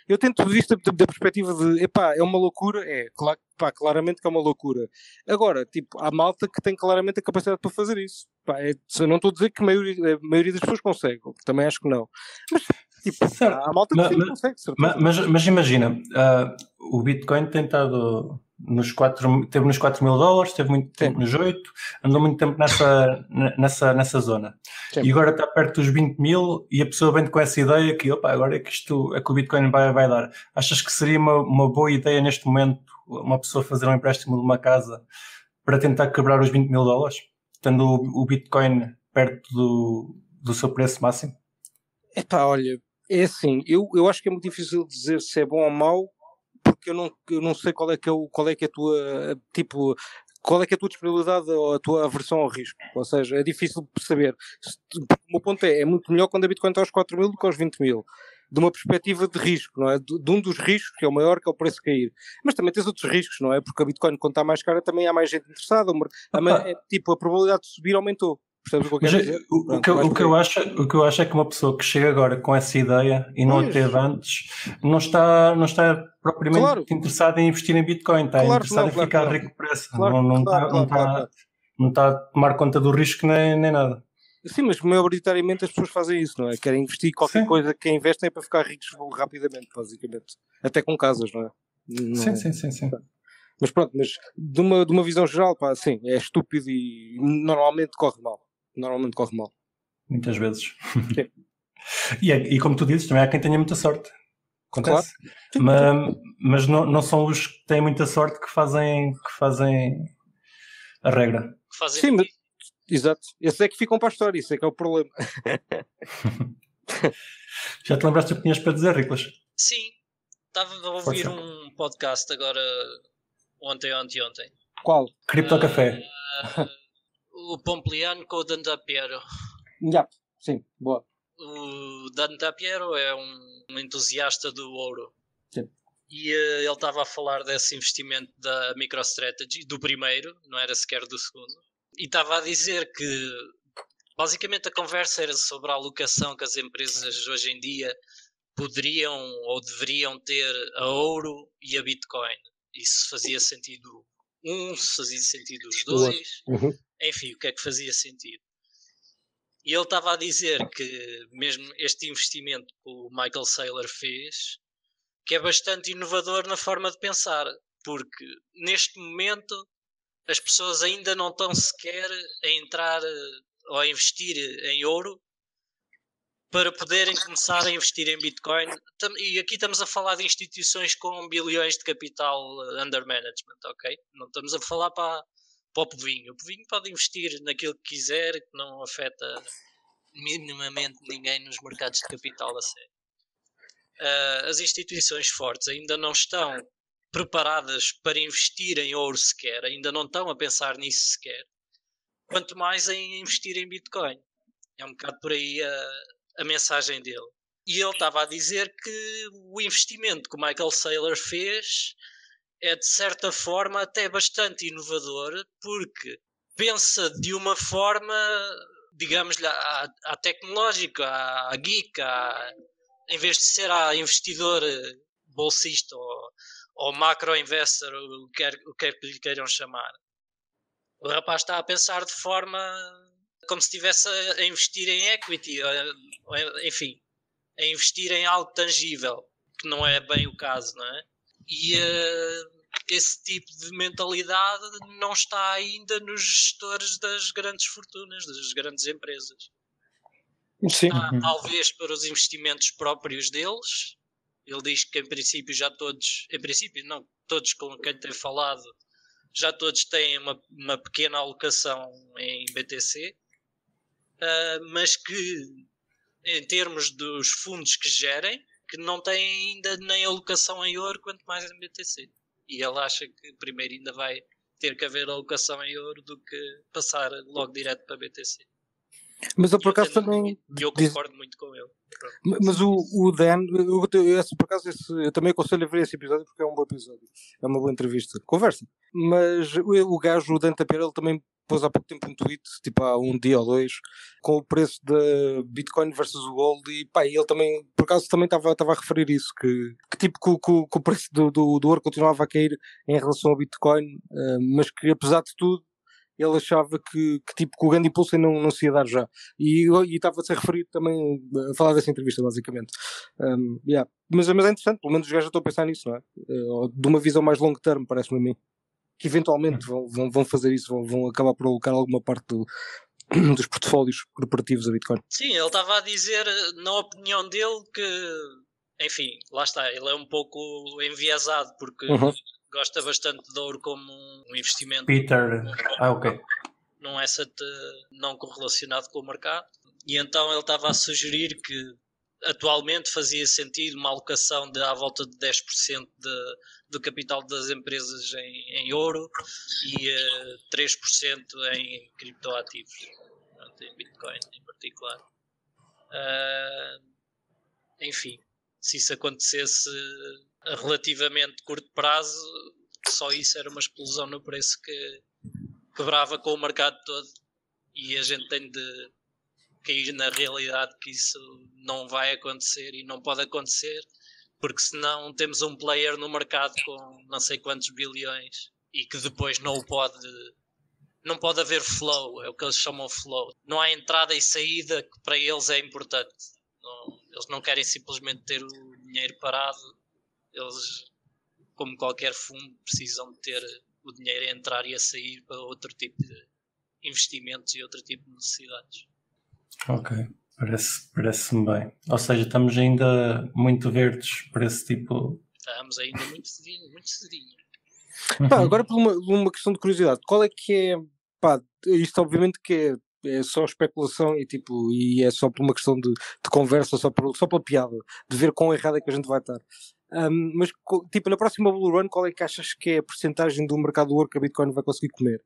eu tento ver isto da, da, perspectiva de, epá, é uma loucura, é, claro, pá, claramente que é uma loucura. Agora, tipo, há malta que tem claramente a capacidade para fazer isso. Pá, é, não estou a dizer que a maioria, a maioria das pessoas consegue, também acho que não. Mas, tipo, certo. há malta que mas, sim, consegue, mas, mas, mas, imagina, uh, o Bitcoin tem estado nos 4, teve nos 4 mil dólares, teve muito tempo Sim. nos 8, andou muito tempo nessa, nessa, nessa zona. Sim. E agora está perto dos 20 mil e a pessoa vem com essa ideia que, opa, agora é que isto, é que o Bitcoin vai, vai dar. Achas que seria uma, uma boa ideia neste momento uma pessoa fazer um empréstimo de uma casa para tentar quebrar os 20 mil dólares, tendo o, o Bitcoin perto do, do seu preço máximo? Epá, olha, é assim, eu, eu acho que é muito difícil dizer se é bom ou mau, porque eu não, eu não sei qual é que é, o, qual é, que é a tua, tipo, qual é que é a tua disponibilidade ou a tua aversão ao risco. Ou seja, é difícil saber. O meu ponto é, é muito melhor quando a Bitcoin está aos 4 mil do que aos 20 mil. De uma perspectiva de risco, não é? De, de, um dos riscos, que é o maior, que é o preço cair. Mas também tens outros riscos, não é? Porque a Bitcoin, quando está mais cara, também há mais gente interessada. É, tipo, a probabilidade de subir aumentou. Percebes o que eu quero dizer? O, que, o, que eu acho, o que eu acho é que uma pessoa que chega agora com essa ideia e não a teve antes, não está, não está propriamente claro. interessada em investir em Bitcoin, está claro, interessada em ficar claro. rico por essa. não, não, está, não, está, não está a tomar conta do risco nem, nem nada. Sim, mas maioritariamente as pessoas fazem isso, não é? Querem investir qualquer sim. coisa que investem é para ficar ricos rapidamente, basicamente. Até com casas, não é? Não sim, é? sim, sim, sim. Mas pronto, mas de uma, de uma visão geral, pá, sim, é estúpido e normalmente corre mal normalmente corre mal. Muitas vezes. e, é, e, como tu dizes, também há quem tenha muita sorte. Acontece. Claro. Mas, mas não, não são os que têm muita sorte que fazem, que fazem a regra. Fazem Sim, mas, exato. Esses é que ficam para a história, isso é que é o problema. Já te lembraste o que tinhas para dizer, Riclas? Sim, estava a ouvir um podcast agora ontem, ontem, ontem. Qual? Cripto uh, Café. Uh, o Pompliano com o Dantapiero. Já, sim, boa. O Dantapiero é um, um entusiasta do ouro. Sim. E uh, ele estava a falar desse investimento da MicroStrategy, do primeiro, não era sequer do segundo. E estava a dizer que basicamente a conversa era sobre a alocação que as empresas hoje em dia poderiam ou deveriam ter a ouro e a Bitcoin. Isso fazia sentido um, se fazia sentido os dois. Uhum enfim, o que é que fazia sentido. E ele estava a dizer que mesmo este investimento que o Michael Saylor fez, que é bastante inovador na forma de pensar, porque neste momento as pessoas ainda não estão sequer a entrar ou a investir em ouro para poderem começar a investir em Bitcoin. E aqui estamos a falar de instituições com bilhões de capital under management, ok? Não estamos a falar para para o povinho. O povinho pode investir naquilo que quiser, que não afeta minimamente ninguém nos mercados de capital a sério. uh, as instituições fortes ainda não estão preparadas para investir em ouro sequer, ainda não estão a pensar nisso sequer, quanto mais em investir em Bitcoin. É um bocado por aí a, a mensagem dele. E ele estava a dizer que o investimento que o Michael Saylor fez é de certa forma até bastante inovador, porque pensa de uma forma, digamos-lhe, a, a tecnológica, a, a geek, a, em vez de ser a investidor bolsista ou, ou macro investor, o que, quer, é que lhe queiram chamar. O rapaz está a pensar de forma como se estivesse a investir em equity, enfim, a investir em algo tangível, que não é bem o caso, não é? E uh, esse tipo de mentalidade não está ainda nos gestores das grandes fortunas, das grandes empresas. Sim. Está, talvez para os investimentos próprios deles. Ele diz que em princípio já todos, em princípio não, todos com quem tem falado, já todos têm uma, uma pequena alocação em BTC, uh, ah, mas que em termos dos fundos que gerem, que não têm ainda nem alocação em ouro, quanto mais em BTC. E ele acha que primeiro ainda vai ter que haver alocação em ouro do que passar logo direto para BTC. Mas eu por acaso também. Eu concordo diz... muito com ele. Mas o, o Dan, eu, esse, por acaso, esse, eu também aconselho a ver esse episódio porque é um bom episódio. É uma boa entrevista. Conversa. Mas o, o gajo, o Dan Tapeira, ele também pôs há pouco tempo um tweet, tipo há um dia ou dois, com o preço da Bitcoin versus o Gold e pá, ele também, por acaso também estava a referir isso, que, que tipo que, que, que o preço do, do, do, ouro continuava a cair em relação ao Bitcoin, uh, mas que apesar de tudo ele achava que, que, tipo, que o grande impulso não, não se ia dar já. E estava-se a referir também, a falar dessa entrevista, basicamente. Um, yeah. mas, mas é interessante, pelo menos os gajos já estão a pensar nisso, não é? Uh, de uma visão mais long term, parece-me a mim que eventualmente vão, vão, vão fazer isso, vão, vão acabar por alocar alguma parte do, dos portfólios corporativos a Bitcoin. Sim, ele estava a dizer, na opinião dele, que, enfim, lá está, ele é um pouco enviesado porque uhum. Gosta bastante de ouro como um investimento. Peter, ah, ok. Num asset não correlacionado com o mercado. E então ele estava a sugerir que atualmente fazia sentido uma alocação de à volta de 10% de, do capital das empresas em, em ouro e uh, eh, 3% em criptoativos, em Bitcoin em particular. Uh, enfim, se isso acontecesse a relativamente curto prazo, só isso era uma explosão no preço que quebrava com o mercado todo e a gente tem de cair na realidade que isso não vai acontecer e não pode acontecer, porque senão temos um player no mercado com não sei quantos bilhões e que depois não pode. Não pode haver flow, é o que eles chamam flow. Não há entrada e saída que para eles é importante. Não, eles não querem simplesmente ter o dinheiro parado, eles, como qualquer fundo, precisam de ter o dinheiro a entrar e a sair para outro tipo de investimentos e outro tipo de necessidades. Ok, parece, parece-me bem. Ou seja, estamos ainda muito verdes para esse tipo. Estamos ainda muito cedinho, muito cedinho. Pá, agora por uma, uma questão de curiosidade, qual é que é. Pá, isto obviamente que é, é só especulação e tipo, e é só por uma questão de, de conversa, só, por, só pela piada, de ver quão errado é que a gente vai estar. Um, mas, tipo, na próxima Bull Run, qual é que achas que é a porcentagem do mercado do ouro que a Bitcoin vai conseguir comer?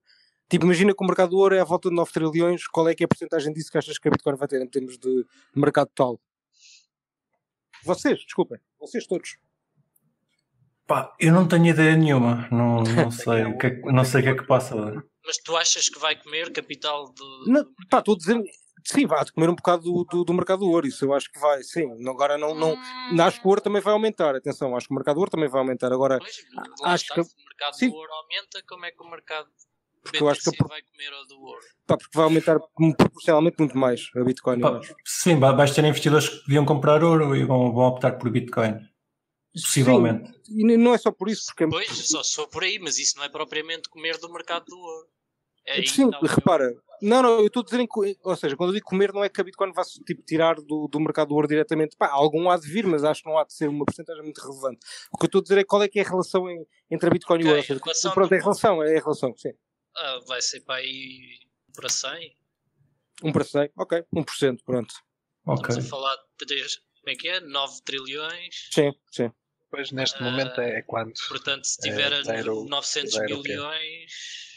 Tipo, imagina que o mercado do ouro é à volta de 9 trilhões, qual é que é a porcentagem disso que achas que a Bitcoin vai ter em termos de mercado total? Vocês, desculpem, vocês todos. Pá, eu não tenho ideia nenhuma, não, não sei o que, é, não sei o que é que passa. Mas tu achas que vai comer capital de. Não, pá, estou a dizer. Sim, vai comer um bocado do, do, do, mercado do ouro, isso eu acho que vai, sim. Agora não, não, hum... acho que o ouro também vai aumentar, atenção, acho que o mercado do ouro também vai aumentar. Agora, pois, acho que. Se o mercado sim. do ouro aumenta, como é que o mercado porque eu acho que vai comer o do ouro. Pá, porque vai aumentar proporcionalmente muito mais a Bitcoin. Pá, sim, vais ter investidores que deviam comprar ouro e vão, vão optar por Bitcoin. Possivelmente. Sim, e não é só por isso. Porque... É pois, só, só por aí, mas isso não é propriamente comer do mercado do ouro. É Sim, repara, eu... não, não, eu estou a dizer, ou seja, quando eu digo comer, não é que a Bitcoin vá tipo, tirar do, do mercado do ouro diretamente. Pá, algum há de vir, mas acho que não há de ser uma porcentagem muito relevante. O que eu estou a dizer é qual é que é a relação em, entre a Bitcoin okay, e o ouro. Ou seja, pronto, do... é a relação, é a relação, sim. Ah, vai ser para aí para 100. 1 para 100, ok, 1%, pronto. Okay. Estamos a falar de 3, como é que é? 9 trilhões. Sim, sim. Pois neste uh, momento é quanto? Portanto, se tiver é zero, 900 zero bilhões.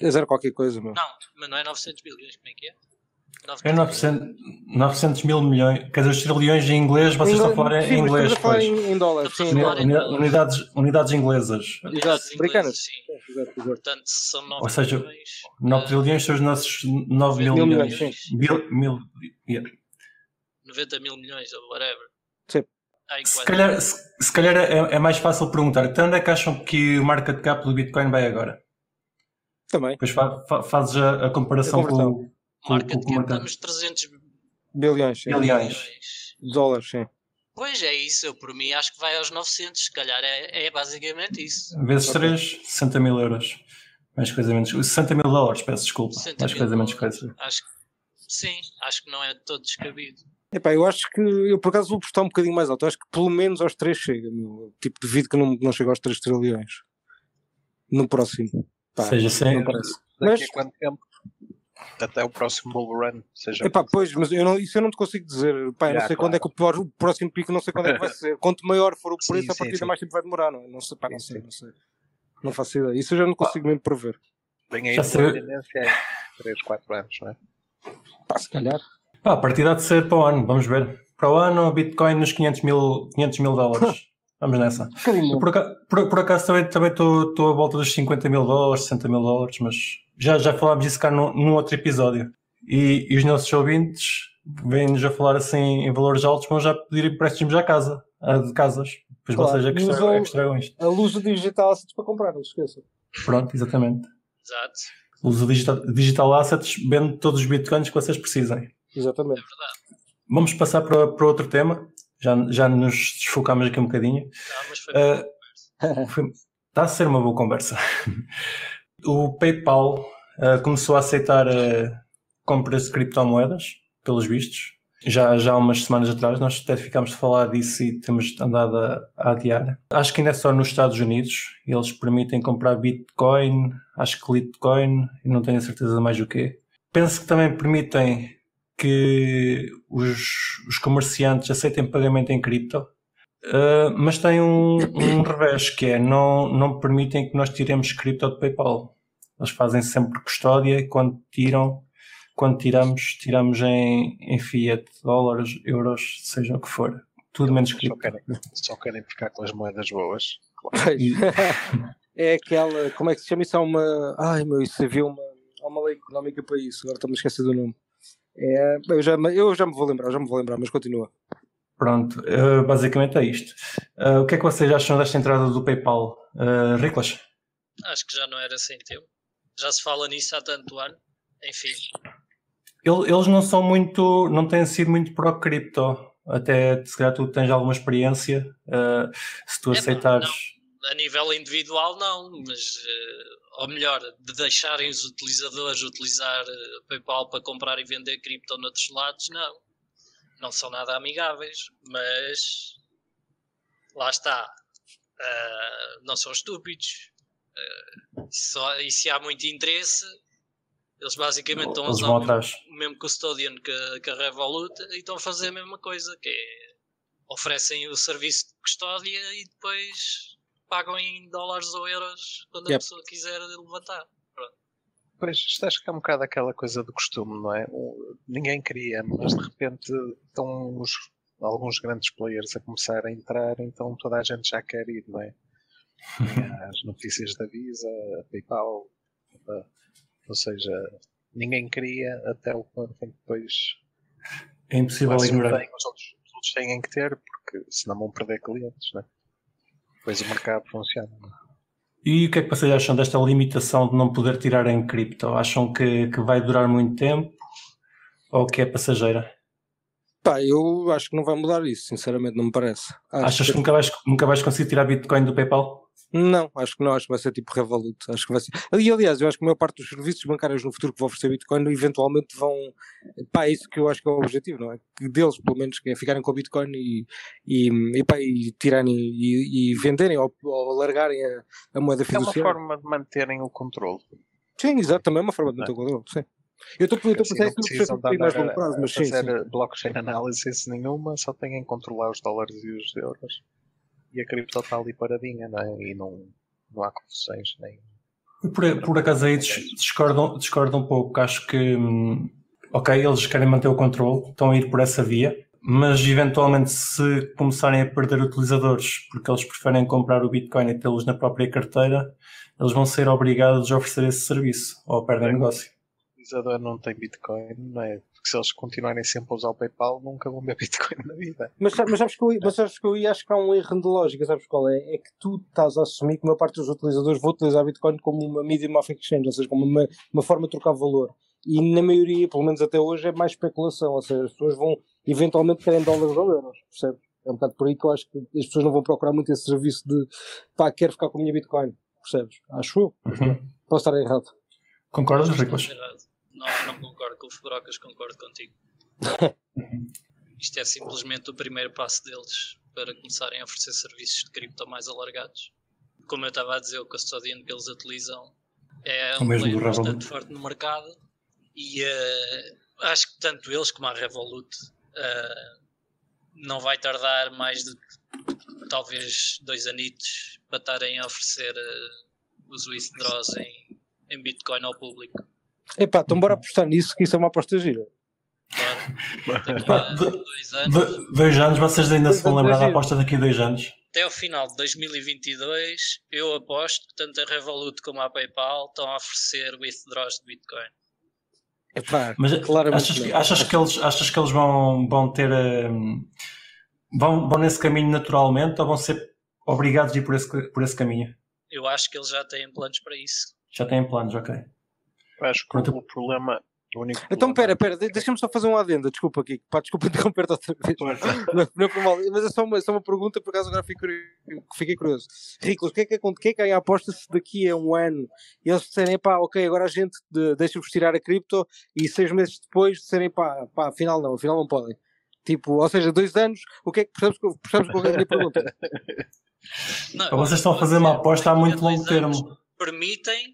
É zero qualquer coisa, meu. Não, mas não é 900 bilhões, como é que é? É 900, 900 mil milhões, quer dizer, os trilhões em inglês, vocês estão a falar em inglês. Estamos a falar em, em dólares, sim. Unidades, unidades inglesas. Exato, americanas. Sim. Exato, exato. Portanto, são 9 Ou seja, milhões. 9 trilhões são os nossos 9 mil, mil milhões. milhões, Mil, mil, yeah. 90 mil milhões ou whatever. Sim. Ai, Se calhar, se, se calhar é, é, mais fácil perguntar, até onde é que acham que o market cap do Bitcoin vai agora? Também. Depois fa, fa, fazes a, a comparação A com, o- com, Market com, com o cap mercado. estamos 300 Bilhões, sim. Bilhões. Dólares, sim. Pois é isso, eu por mim acho que vai aos 900, se calhar é, é basicamente isso. Vezes 3, 60 mil euros. Mais coisa menos. 60 mil dólares, peço desculpa. 60 Mais coisa menos coisa. Acho que sim, acho que não é de todo descabido. Epá, eu acho que eu por acaso vou postar um bocadinho mais alto. Eu acho que pelo menos aos 3 chega. Meu. Tipo, devido que não, não chega aos 3 trilhões. No próximo. Pá, seja, sem, não parece. Daqui Mas, a quanto tempo? Até o próximo Bull Run. Seja epá, pois, mas eu não, isso eu não te consigo dizer. Pá, eu não sei claro. quando é que o, pró- o próximo pico, não sei quando é que vai ser. Quanto maior for o Sim, preço, a sim, partida sim. mais tempo vai demorar, não é? Não sei, pá, não Sim, sei, não sei. Não faço ideia. Isso eu já não consigo mesmo prever. Vem aí a tendência é 3, 4 anos, não é? Pá, se calhar. Pá, a partida há de ser para o ano, vamos ver. Para o ano, Bitcoin nos 500 mil, 500 mil dólares. Vamos nessa. Um por, acaso, por, por acaso também também estou à volta dos 50 mil dólares, 60 mil dólares, mas já, já falámos disso cá num, num outro episódio. E, e os nossos ouvintes vêm-nos a falar assim em valores altos, vão já pedir empréstimos à casa, a de casas. Pois Claro. vocês é que estragam, usam- é que estragam isto. A luz do digital assets para comprar, não se esqueçam. Pronto, exatamente. Exato, o digital, digital assets, vende todos os bitcoins que vocês precisem. Exatamente. é verdade. Vamos passar para, para outro tema. Já, já nos desfocámos aqui um bocadinho. Não, mas foi Foi- Está a ser uma boa conversa. O PayPal ah, começou a aceitar ah, compras de criptomoedas, pelos vistos. Já, já há umas semanas atrás, nós até ficámos de falar disso e temos andado a, a adiar. Acho que ainda é só nos Estados Unidos. Eles permitem comprar Bitcoin, acho que Litecoin, e não tenho a certeza mais o quê. Penso que também permitem que os, os comerciantes aceitem pagamento em cripto. Uh, mas tem um, um revés que é não, não permitem que nós tiremos cripto de PayPal. Eles fazem sempre custódia e quando tiram, quando tiramos, tiramos em, em fiat, dólares, euros, seja o que for. Tudo menos Só cripto. querem, só querem ficar com as moedas boas. é aquela, como é que se chama isso? Há uma, ai meu, isso havia uma, há uma lei económica para isso, agora estou-me a esquecer do nome. É, eu, já, me- eu já me vou lembrar, já me vou lembrar, mas continua. Pronto, uh, basicamente é isto. Uh, o que é que vocês acham desta entrada do PayPal? Uh, Riclas? Acho que já não era sem tempo. Já se fala nisso há tanto ano. Enfim, Ele- Eles não são muito, não têm sido muito pró-cripto. Até se calhar tu tens alguma experiência. uh, se tu É, aceitares. A nível individual não, mas eh, ou melhor, de deixarem os utilizadores utilizar eh, PayPal para comprar e vender cripto noutros lados, não. Não são nada amigáveis, mas lá está. Ah, não são estúpidos. Ah, só, e se há muito interesse, eles basicamente estão a usar o mesmo, o mesmo custodian que, a- que a Revolut e estão a fazer a mesma coisa, que é oferecem o serviço de custódia e depois pagam em dólares ou euros quando a Yep. pessoa quiser levantar. Pois, isto acho que é um bocado aquela coisa do costume, não é? Ninguém queria, mas de repente estão os, alguns grandes players a começar a entrar, então toda a gente já quer ir, não é? As notícias da Visa, a PayPal, a- ou seja, ninguém queria até o ponto em que depois É impossível ignorar. tem, os, outros, os outros têm que ter, porque senão vão perder clientes, não é? Depois o mercado funciona. E o que é que vocês acham desta limitação de não poder tirar em cripto? Acham que, que vai durar muito tempo ou que é passageira? Pá, eu acho que não vai mudar isso, sinceramente, não me parece. Acho Achas que- que nunca vais, nunca vais conseguir tirar Bitcoin do PayPal? Não, acho que não, acho que vai ser tipo Revolut. Acho que vai ser. E aliás, eu acho que a maior parte dos serviços bancários no futuro que vão oferecer Bitcoin eventualmente vão. Pá, é isso que eu acho que é o objetivo, não é? Que deles, pelo menos, que é ficarem com o Bitcoin e, e, e, pá, e tirarem e, e venderem ou, ou alargarem a, a moeda É uma fiduciária. forma de manterem o controle. Sim, exato, também é uma forma de Não é? manter o controle. Sim. Eu estou a pensar isso precisam de mais longo prazo, mas sim, fazer sim. blockchain analysis nenhuma, só têm que controlar os dólares e os euros. E a cripto está ali paradinha, não é? E não, não há confusões nem. Por, por acaso aí discordam, discordam um pouco. Acho que, hum, ok, eles querem manter o controle, estão a ir por essa via, mas eventualmente se começarem a perder utilizadores porque eles preferem comprar o Bitcoin e tê-los na própria carteira, eles vão ser obrigados a oferecer esse serviço ou perdem negócio. O utilizador não tem Bitcoin, não é? Porque se eles continuarem sempre a usar o PayPal, nunca vão ver Bitcoin na vida. Mas, mas, sabes, que eu, mas sabes que eu acho que há um erro de lógica, sabes qual é? É que tu estás a assumir que a maior parte dos utilizadores vão utilizar Bitcoin como uma medium of exchange, ou seja, como uma, uma forma de trocar valor. E na maioria, pelo menos até hoje, é mais especulação, ou seja, as pessoas vão eventualmente querem dólares ou euros, percebes? É um bocado por aí que eu acho que as pessoas não vão procurar muito esse serviço de pá, quero ficar com a minha Bitcoin percebes? Acho eu. Uhum. Posso estar errado. Concordas, Ricos? Não, não concordo com o Fubrocas, concordo contigo. Isto é simplesmente o primeiro passo deles para começarem a oferecer serviços de cripto mais alargados. Como eu estava a dizer, o custodian que eles utilizam é um player bastante forte no mercado e uh, acho que tanto eles como a Revolut uh, não vai tardar mais de talvez dois anitos para estarem a oferecer uh, os withdraws em, em Bitcoin ao público. Epá, então bora apostar nisso, que isso é uma aposta gira. Claro. dois anos. dois anos, vocês ainda se vão lembrar da aposta daqui a dois anos? Até ao final de 2022, eu aposto que tanto a Revolut como a PayPal estão a oferecer withdraws de Bitcoin. Epá, Mas achas, que, achas, que eles, achas que eles vão, vão ter. Um, vão, vão nesse caminho naturalmente ou vão ser obrigados a ir por esse, por esse caminho? Eu acho que eles já têm planos para isso. Já têm planos, ok. Acho que o problema. O único então, pera, pera, deixa-me só fazer um adendo, desculpa aqui, pá, desculpa interromper-te outra vez. não, não é mal, mas é só uma, é só uma pergunta, por acaso agora fiquei, fiquei curioso. Ricos, o que é que acontece? Que é que a aposta se daqui a um ano eles disserem, pá, ok, agora a gente de, deixa-vos tirar a cripto e seis meses depois disserem, pá, pá, afinal não, afinal não podem. Tipo, ou seja, dois anos, o que é que percebes, percebes qual é a minha pergunta? Não, Vocês estão a fazer uma aposta há muito longo termo. Permitem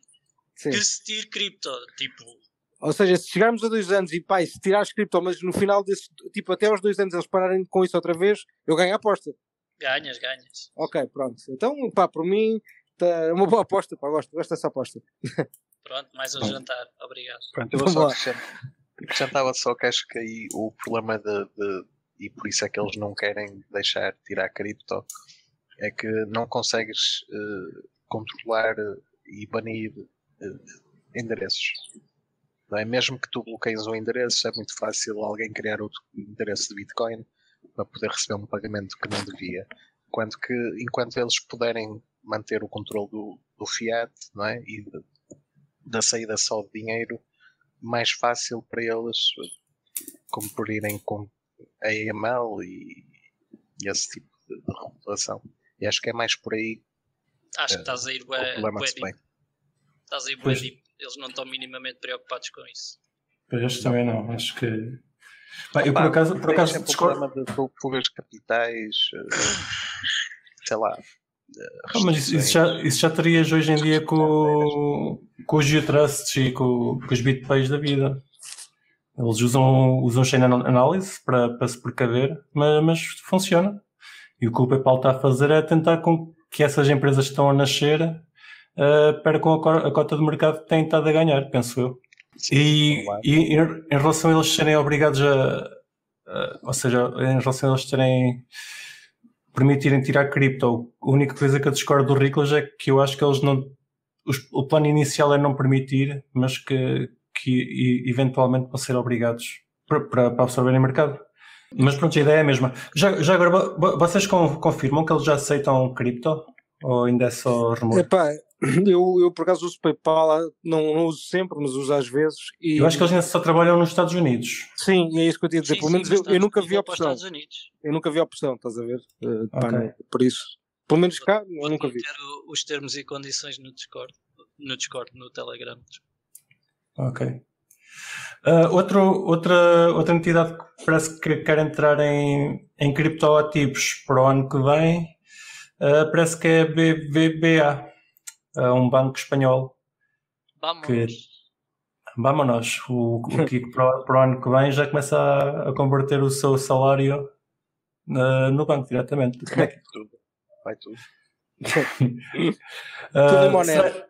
Sim. que se tire cripto, tipo. Ou seja, se chegarmos a dois anos e pai, se tirares cripto, mas no final desse, tipo, até aos dois anos eles pararem com isso outra vez, eu ganho a aposta. Ganhas, ganhas. Ok, pronto. Então, pá, por mim, tá, é uma boa aposta, pá, gosto, gosto dessa aposta. Pronto, mais um jantar, obrigado. Pronto, eu vou só Acrescentava só que acho que aí o problema de, de, e por isso é que eles não querem deixar tirar cripto, é que não consegues uh, controlar e banir endereços. Não é? Mesmo que tu bloqueies um endereço, é muito fácil alguém criar outro endereço de Bitcoin para poder receber um pagamento que não devia. Enquanto que, enquanto eles puderem manter o controle do, do fiat não é? e de, da saída só de dinheiro, mais fácil para eles cumprirem com a AML e, e esse tipo de, de regulação. E acho que é mais por aí. Acho que eh, estás a ir bué Estás a ir bué Eles não estão minimamente preocupados com isso. Pois acho também não. Acho que. Bem, eu por acaso, por acaso é discordo. problema de fugas capitais, eh, sei lá, ah, mas isso, isso, já, isso já terias hoje em dia com, com os Geotrusts e com, com os BitPays da vida. Eles usam, usam chain analysis para, para se precaver, mas, mas funciona. E o que o PayPal está a fazer é tentar com que essas empresas que estão a nascer uh, percam a, a cota de mercado que têm estado a ganhar, penso eu. E, e, em relação a eles serem obrigados a, a, ou seja, em relação a eles terem permitirem tirar cripto. A única coisa que eu discordo do Riclas é que eu acho que eles não. Os, o plano inicial é não permitir, mas que, que eventualmente vão ser obrigados para, para, absorverem o mercado. Mas pronto, a ideia é a mesma. Já, já agora, vocês confirmam que eles já aceitam cripto? Ou ainda é só rumor? Epá, eu, eu por acaso uso PayPal, não, não, uso sempre, mas uso às vezes. E... Eu acho que eles ainda só trabalham nos Estados Unidos. Sim, é isso que eu tinha a dizer. Sim, Pelo menos sim, eu, eu, nunca vi a opção. Eu nunca vi a opção, estás a ver? Uh, okay. pá, por isso. Pelo menos cá, eu nunca vi. os termos e condições no Discord, no Discord, no Telegram. Ok. Uh, outro, outra, outra entidade que parece que quer entrar em, em criptoativos para o ano que vem uh, parece que é BBVA a um banco espanhol. Vamos. Que, Vámonos. O, o Kiko para, para o ano que vem já começa a, a converter o seu salário uh, no banco diretamente. Como é que... Tudo. Vai tudo. Tudo em Monero. será-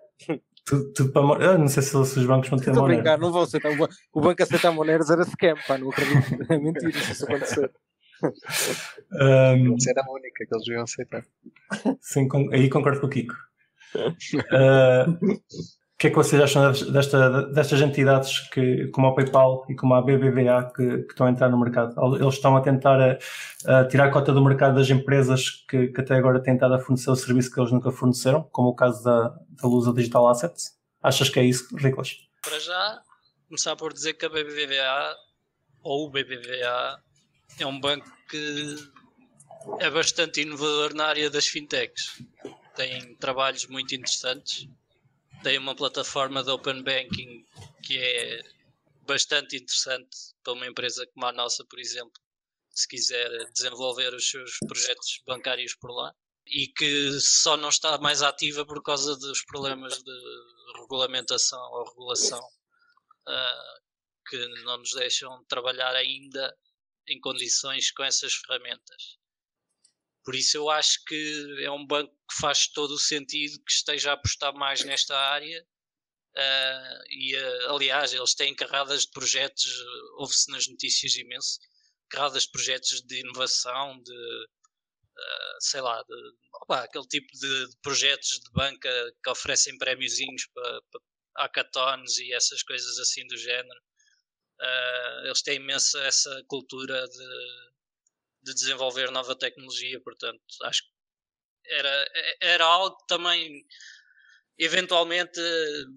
tudo, tudo para Monero. Eu não sei se, se os bancos vão ter Estou Monero. brincar, não vão aceitar. O banco aceitar Moneros era scam, pá, não acredito. É mentira se isso acontecer. Um, era a única que eles iam aceitar. sim, com- aí concordo com o Kiko. Uh, O que é que vocês acham desta, destas entidades que, como a PayPal e como a BBVA que, que estão a entrar no mercado? Eles estão a tentar a, a tirar a cota do mercado das empresas que, que até agora têm estado a fornecer o serviço que eles nunca forneceram, como o caso da, da Lusa Digital Assets. Achas que é isso, Riclas? Para já, começar por dizer que a BBVA ou o BBVA é um banco que é bastante inovador na área das fintechs. Tem trabalhos muito interessantes. Tem uma plataforma de open banking que é bastante interessante para uma empresa como a nossa, por exemplo, se quiser desenvolver os seus projetos bancários por lá. E que só não está mais ativa por causa dos problemas de regulamentação ou regulação uh, que não nos deixam trabalhar ainda em condições com essas ferramentas. Por isso eu acho que é um banco que faz todo o sentido que esteja a apostar mais nesta área. Uh, e uh, aliás, eles têm carradas de projetos, houve-se nas notícias imenso, carradas de projetos de inovação, de sei lá, de, opa, aquele tipo de, de, projetos de banca que oferecem prémiozinhos para, hackathons e essas coisas assim do género. Uh, eles têm imensa essa cultura de, de desenvolver nova tecnologia, portanto, acho que era, era algo que também eventualmente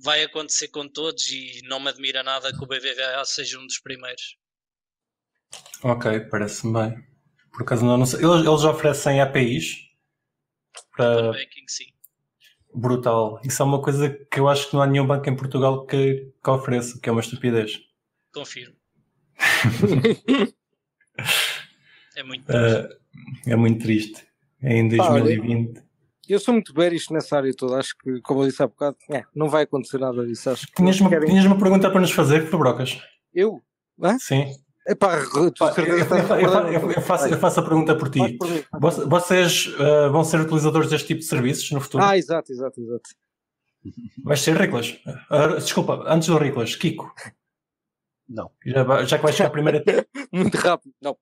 vai acontecer com todos e não me admira nada que o BBVA seja um dos primeiros. Ok, parece-me bem. Por acaso não, não sei. Eles, eles oferecem APIs para. Banking, sim. Brutal. Isso é uma coisa que eu acho que não há nenhum banco em Portugal que, que ofereça, que é uma estupidez. Confirmo. é muito Uh, é muito triste. Em 2020. Eu sou muito bearish nessa área toda. Acho que, como eu disse há bocado, é, não vai acontecer nada disso. Acho que tinhas, uma, querem... tinhas uma pergunta para nos fazer, Fabrocas? Eu? Hã? Sim. Epá, eu, faço, eu faço a pergunta por ti. Vocês uh, vão ser utilizadores deste tipo de serviços no futuro? Ah, exato, exato, exato. Vais ser Riclas? Uh, desculpa, antes do Riclas, Kiko. Não. Já, já que vais chegar a primeira. Muito rápido, não.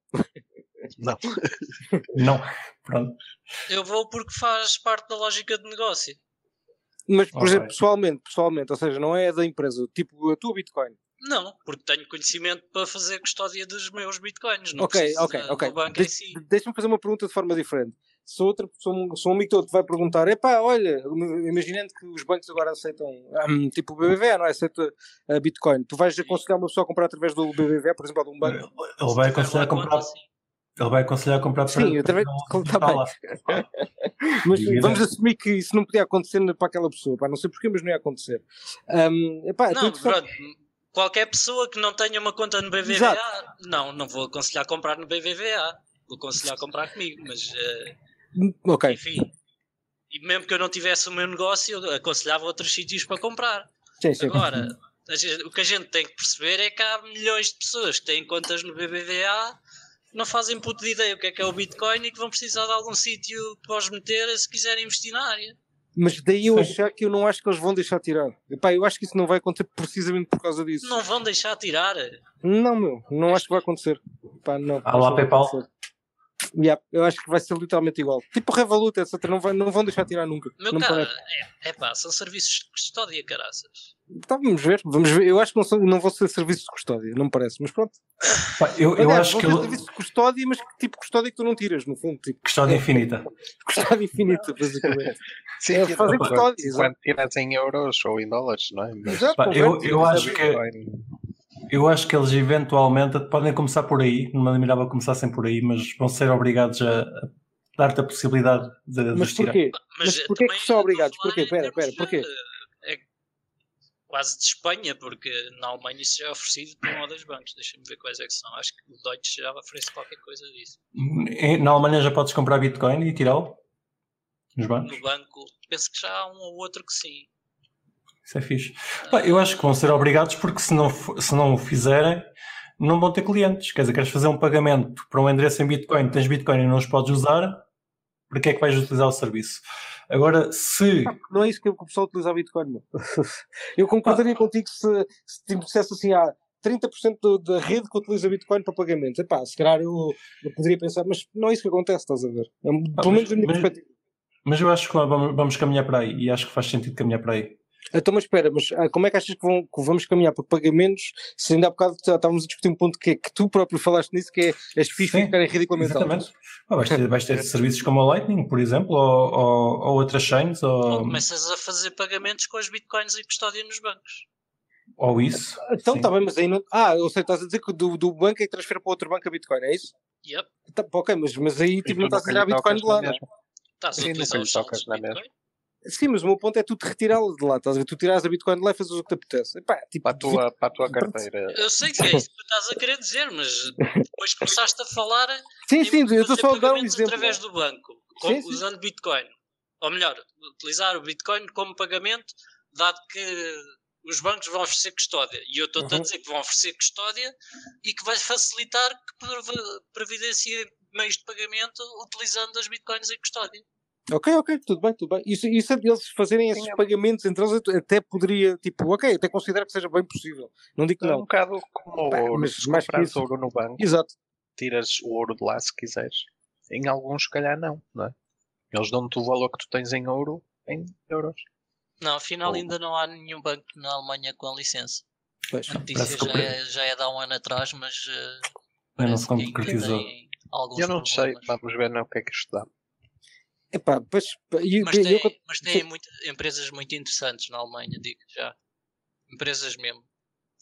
Não. não. Pronto. Eu vou porque faz parte da lógica de negócio. Mas, por okay. exemplo, pessoalmente, pessoalmente, ou seja, não é da empresa, tipo a tua Bitcoin. Não, porque tenho conhecimento para fazer custódia dos meus bitcoins. Não ok, ok, da, ok. De si. Deixa-me fazer uma pergunta de forma diferente. Se, outra, se, um, se um amigo teu te vai perguntar, epá, olha, imaginando que os bancos agora aceitam, um, tipo o BBVA, não é? Aceita a Bitcoin. Tu vais aconselhar uma pessoa a comprar através do BBVA, por exemplo, de um banco? Ele vai aconselhar a comprar. Ele vai aconselhar a comprar Sim, através de. Tá bem. mas vamos assumir que isso não podia acontecer para aquela pessoa. Pá, não sei porquê, mas não ia acontecer. Um, epá, não, pronto. Qualquer pessoa que não tenha uma conta no BBVA, Exato. não, não vou aconselhar a comprar no BBVA. Vou aconselhar a comprar comigo, mas. Uh, ok. Enfim. E mesmo que eu não tivesse o meu negócio, eu aconselhava outros sítios para comprar. Sim, sim. Agora, o que a gente tem que perceber é que há milhões de pessoas que têm contas no BBVA não fazem puto de ideia o que é que é o Bitcoin e que vão precisar de algum sítio para os meter se quiserem investir na área. Mas daí eu achar que eu não acho que eles vão deixar tirar. Epá, eu acho que isso não vai acontecer precisamente por causa disso. Não vão deixar tirar. Não, meu, não acho que vai acontecer. Epá, não, ah lá, PayPal. Yeah, eu acho que vai ser literalmente igual. Tipo Revolut, etc. Não, vai, não vão deixar tirar nunca. Meu não cara, é, é pá, são serviços de custódia, caraças. Então vamos ver, vamos ver. Eu acho que não, são, não vão ser serviços de custódia, não me parece, mas pronto. Pá, eu, eu Aliás, acho que. Vão ser serviços de custódia, mas que tipo de custódia que tu não tiras, no fundo. Tipo. Custódia infinita. custódia infinita, basicamente. Sim, Eles fazem custódia. Quando tiras em euros ou em dólares, não é? Mas... Exato, Pá, eu, eu acho é que. Eu acho que eles eventualmente podem começar por aí, não me admirava começassem por aí, mas vão ser obrigados a, a dar-te a possibilidade de. Mas de tirar. porquê? Mas, mas porquê que são obrigados? Porquê? Espera, espera, porquê? É quase de Espanha, porque na Alemanha isso já é oferecido por um ou dois bancos. Deixa-me ver quais é que são. Acho que o Deutsche já oferece qualquer coisa disso. Na Alemanha já podes comprar Bitcoin e tirá-lo? Nos bancos? No banco, penso que já há um ou outro que sim. Isso é fixe. Pá, eu acho que vão ser obrigados porque se não, se não o fizerem, não vão ter clientes. Quer dizer, queres fazer um pagamento para um endereço em Bitcoin, tens Bitcoin e não os podes usar, para que é que vais utilizar o serviço? Agora, se. Não é isso que o pessoal utiliza Bitcoin. Eu concordaria ah. contigo se, se te dissesse assim: há 30% da rede que utiliza Bitcoin para pagamentos. Epá, se calhar eu, eu poderia pensar, mas não é isso que acontece, estás a ver? É, ah, pelo menos da minha perspectiva. Mas eu acho que vamos, vamos caminhar para aí e acho que faz sentido caminhar para aí. Então, mas espera, mas ah, como é que achas que, vão, que, vamos caminhar para pagamentos se ainda há bocado estávamos a discutir um ponto que é que tu próprio falaste nisso, que é as FIIs ficarem ridiculamente Exatamente. Ah, vais, ter, vais ter serviços como a Lightning, por exemplo, ou, ou, ou outras chains. Ou... ou começas a fazer pagamentos com as bitcoins e custódia nos bancos. Ou isso. Então está bem, mas aí não. Ah, ou seja, estás a dizer que do, do banco é que transfere para outro banco a Bitcoin, é isso? Yep. Tá, ok, mas, mas aí tipo, não estás a tirar Bitcoin de lá. Estás a utilizar os saldos Bitcoin? Sim, mas o meu ponto é tu te retirá-la de lá, estás a ver? Tu tiras a Bitcoin de lá e fazes o que te apetece. Epá, tipo, para, a tua, para a tua carteira. Eu sei que é isso que tu estás a querer dizer, mas depois começaste a falar. Sim, sim, eu estou só a dar um exemplo. através do banco, sim, sim. usando Bitcoin. Ou melhor, utilizar o Bitcoin como pagamento, dado que os bancos vão oferecer custódia. E eu estou-te uhum. a dizer que vão oferecer custódia e que vai facilitar que providenciem meios de pagamento utilizando as bitcoins em custódia. Ok, ok, tudo bem, tudo bem. Isso, isso eles fazerem esses Sim, é. pagamentos entre eles até poderia, tipo, ok, até considero que seja bem possível. Não digo que não. É um bocado como Pá, ouro, mas mais compras ouro no banco. Exato. Tiras o ouro de lá se quiseres. Em alguns, se calhar, não, não é? Eles dão-te o valor que tu tens em ouro em euros. Não, afinal ainda não há nenhum banco na Alemanha com a licença. Pois, a notícia já é, já é de há um ano atrás, mas uh, não se concretizou. Eu não sei, vamos ver não, o que é que isto dá. Epá, pois, eu, mas, tem, eu, mas tem muito, empresas muito interessantes na Alemanha, digo já. Empresas mesmo.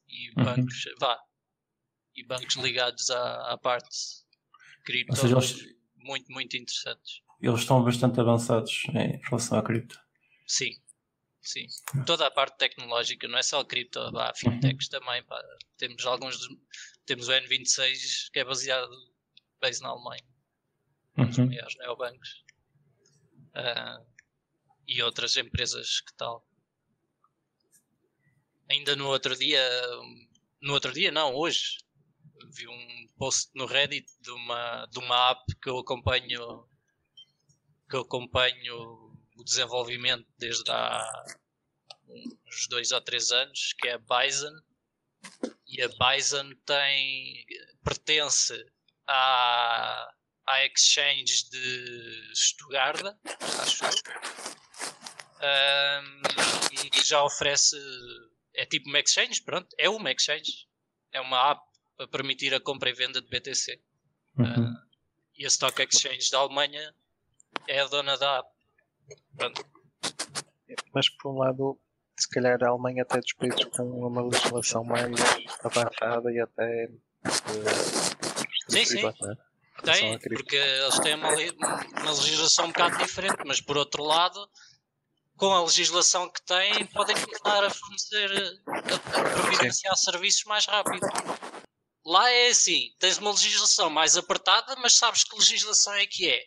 E uhum. bancos, vá. E bancos ligados à, à parte cripto. Seja, eles, muito, muito interessantes. Eles estão bastante avançados em relação à cripto. Sim, Sim, toda a parte tecnológica, não é só cripto, há fintechs uhum. também. Pá. Temos alguns, temos o N26 que é baseado base na Alemanha, uhum. os maiores neobancos uh, e outras empresas que tal. Ainda no outro dia, no outro dia, não, hoje, vi um post no Reddit de uma, de uma app que eu acompanho que eu acompanho o desenvolvimento desde há uns dois ou três anos, que é a Bison. E a Bison tem, pertence à, à Exchange de Stuttgart, acho um, e que já oferece, é tipo uma Exchange, pronto, é uma Exchange. É uma app para permitir a compra e venda de BTC. Uhum. Uh, e a Stock Exchange da Alemanha é a dona da app. Pronto. Mas por um lado, se calhar a Alemanha até dos países com uma legislação mais avançada e até uh, sim, sim. Né? Tem, porque eles têm uma, uma legislação um bocado diferente, mas por outro lado, com a legislação que têm, podem começar a fornecer, a, a providenciar sim. serviços mais rápido. Lá é assim, tens uma legislação mais apertada, mas sabes que legislação é que é.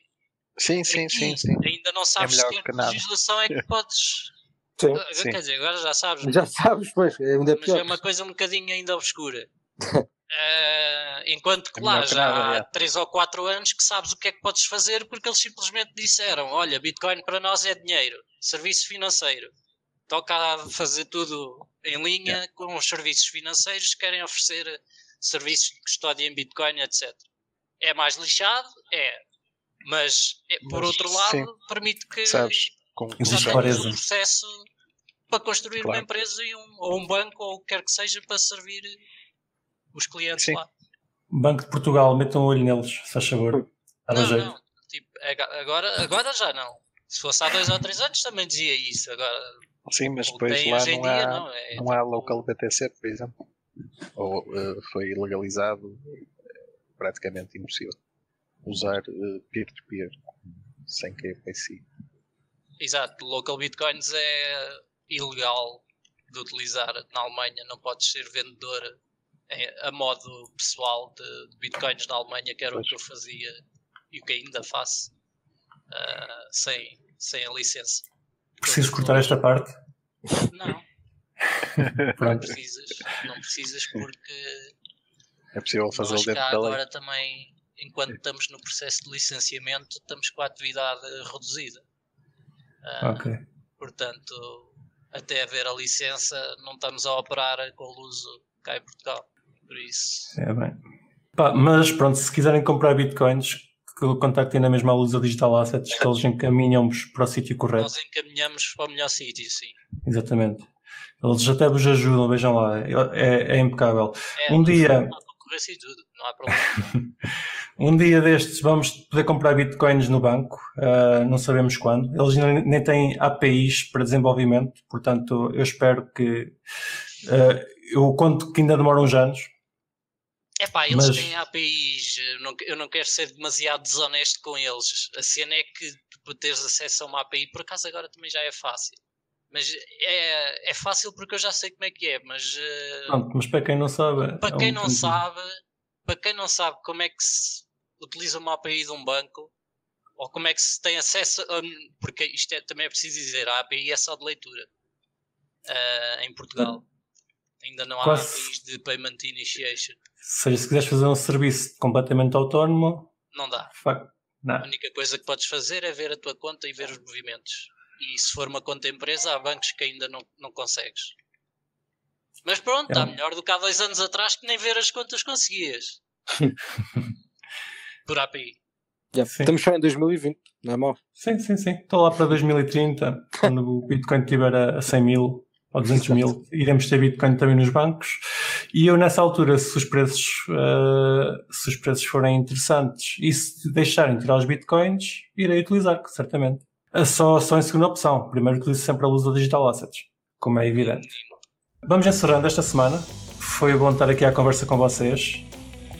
Sim, sim, Aqui, sim, sim. Ainda não sabes é que legislação é que podes. Sim, sim. Quer dizer, agora já sabes. Já sabes, pois. É ainda Mas é uma coisa um bocadinho ainda obscura. uh, enquanto que é lá já nada, há é. 3 ou 4 anos que sabes o que é que podes fazer porque eles simplesmente disseram: olha, Bitcoin para nós é dinheiro, serviço financeiro. Toca a fazer tudo em linha yeah. com os serviços financeiros que querem oferecer serviços de custódia em Bitcoin, etc. É mais lixado? É. Mas, é, por Mas, outro lado, sim. permite que Sabes, com, com um processo para construir claro. uma empresa um, ou um banco ou o que quer que seja para servir os clientes sim. lá. Banco de Portugal, metam um olho neles, faz favor. Não, jeito. não. Tipo, agora, agora já não. Se fosse há dois ou três anos também dizia isso. Agora, Sim, mas depois lá não há, não, é, não há local BTC, por exemplo. Ou uh, foi legalizado, praticamente impossível usar uh, peer-to-peer sem KYC. Exato, local bitcoins é ilegal de utilizar na Alemanha, não podes ser vendedor a modo pessoal de, de bitcoins na Alemanha, que era pois. o que eu fazia e o que ainda faço uh, sem, sem a licença. Preciso cortar esta parte? Não, não precisas, não precisas porque é possível fazê-lo dentro da lei. agora também, enquanto estamos no processo de licenciamento, estamos com a atividade reduzida. Uh, ok. Portanto, até haver a licença, não estamos a operar com o uso cá em Portugal. Por isso. É bem. Pá, mas pronto, se quiserem comprar bitcoins, que contactem na mesma luz a Digital Assets, que eles encaminham-vos para o sítio correto. Nós encaminhamos para o melhor sítio, sim. Exatamente. Eles até vos ajudam, vejam lá, é, é impecável. É, um dia. Tudo, não há problema. um dia destes vamos poder comprar bitcoins no banco, uh, não sabemos quando. Eles nem, nem têm APIs para desenvolvimento, portanto, eu espero que. Uh, eu conto que ainda demora uns anos, é pá, eles mas... têm APIs, eu não, eu não quero ser demasiado desonesto com eles. A cena é que tu teres acesso a uma API, por acaso agora também já é fácil. Mas é, é fácil porque eu já sei como é que é, mas. Uh, Pronto, mas para quem não sabe. Para é quem um não sabe, para quem não sabe como é que se utiliza uma API de um banco, ou como é que se tem acesso a, porque isto é, também é preciso dizer, a API é só de leitura uh, em Portugal. Ainda não há Quase... APIs de Payment Initiation. Ou seja, se quiseres fazer um serviço completamente autónomo, não dá. não. A única coisa que podes fazer é ver a tua conta e ver os movimentos. E se for uma conta empresa, há bancos que ainda não, não consegues. Mas pronto, está é. melhor do que há dois anos atrás que nem ver as contas conseguias. Por API. Yeah, estamos só em 2020, não é mau? Sim, sim, sim. Estou lá para 2030, quando o Bitcoin estiver a 100 mil ou 200 mil, iremos ter Bitcoin também nos bancos. E eu, nessa altura, se os preços, uh, se os preços forem interessantes e se deixarem tirar os Bitcoins, irei utilizar, certamente. Uh, só, só em segunda opção. Primeiro utilizo sempre a luz do Digital Assets, como é evidente. Vamos encerrando esta semana. Foi bom estar aqui à conversa com vocês.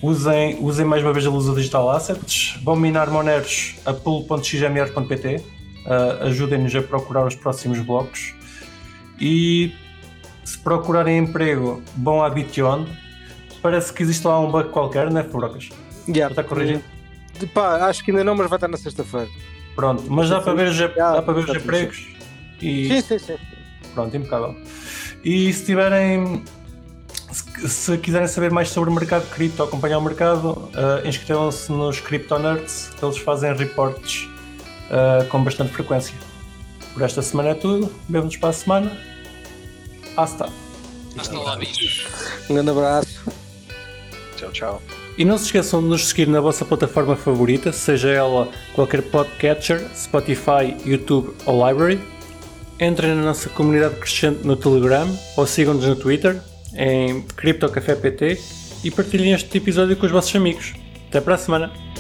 Usem, usem mais uma vez a luz do Digital Assets. Vão minar Moneros a pool.xmr.pt. Uh, Ajudem-nos a procurar os próximos blocos e se procurarem emprego, vão à Bition. Parece que existe lá um bug qualquer, não é, Furocas? Yeah. Está corrigindo? Pá, acho que ainda não, mas vai estar na sexta-feira. Pronto, mas dá para ver os, dá para ver os empregos? E... Sim, sim, sim. Pronto, impecável. E se tiverem. Se, se quiserem saber mais sobre o mercado cripto, acompanhar o mercado, uh, inscrevam-se nos Crypto Nerds, que eles fazem reportes uh, com bastante frequência. Por esta semana é tudo. Vemo-nos para a semana. Hasta. Hasta lá, bichos. Um grande abraço. Tchau, tchau. E não se esqueçam de nos seguir na vossa plataforma favorita, seja ela qualquer podcatcher, Spotify, YouTube ou Library. Entrem na nossa comunidade crescente no Telegram ou sigam-nos no Twitter em CryptoCafépt e partilhem este episódio com os vossos amigos. Até para a semana!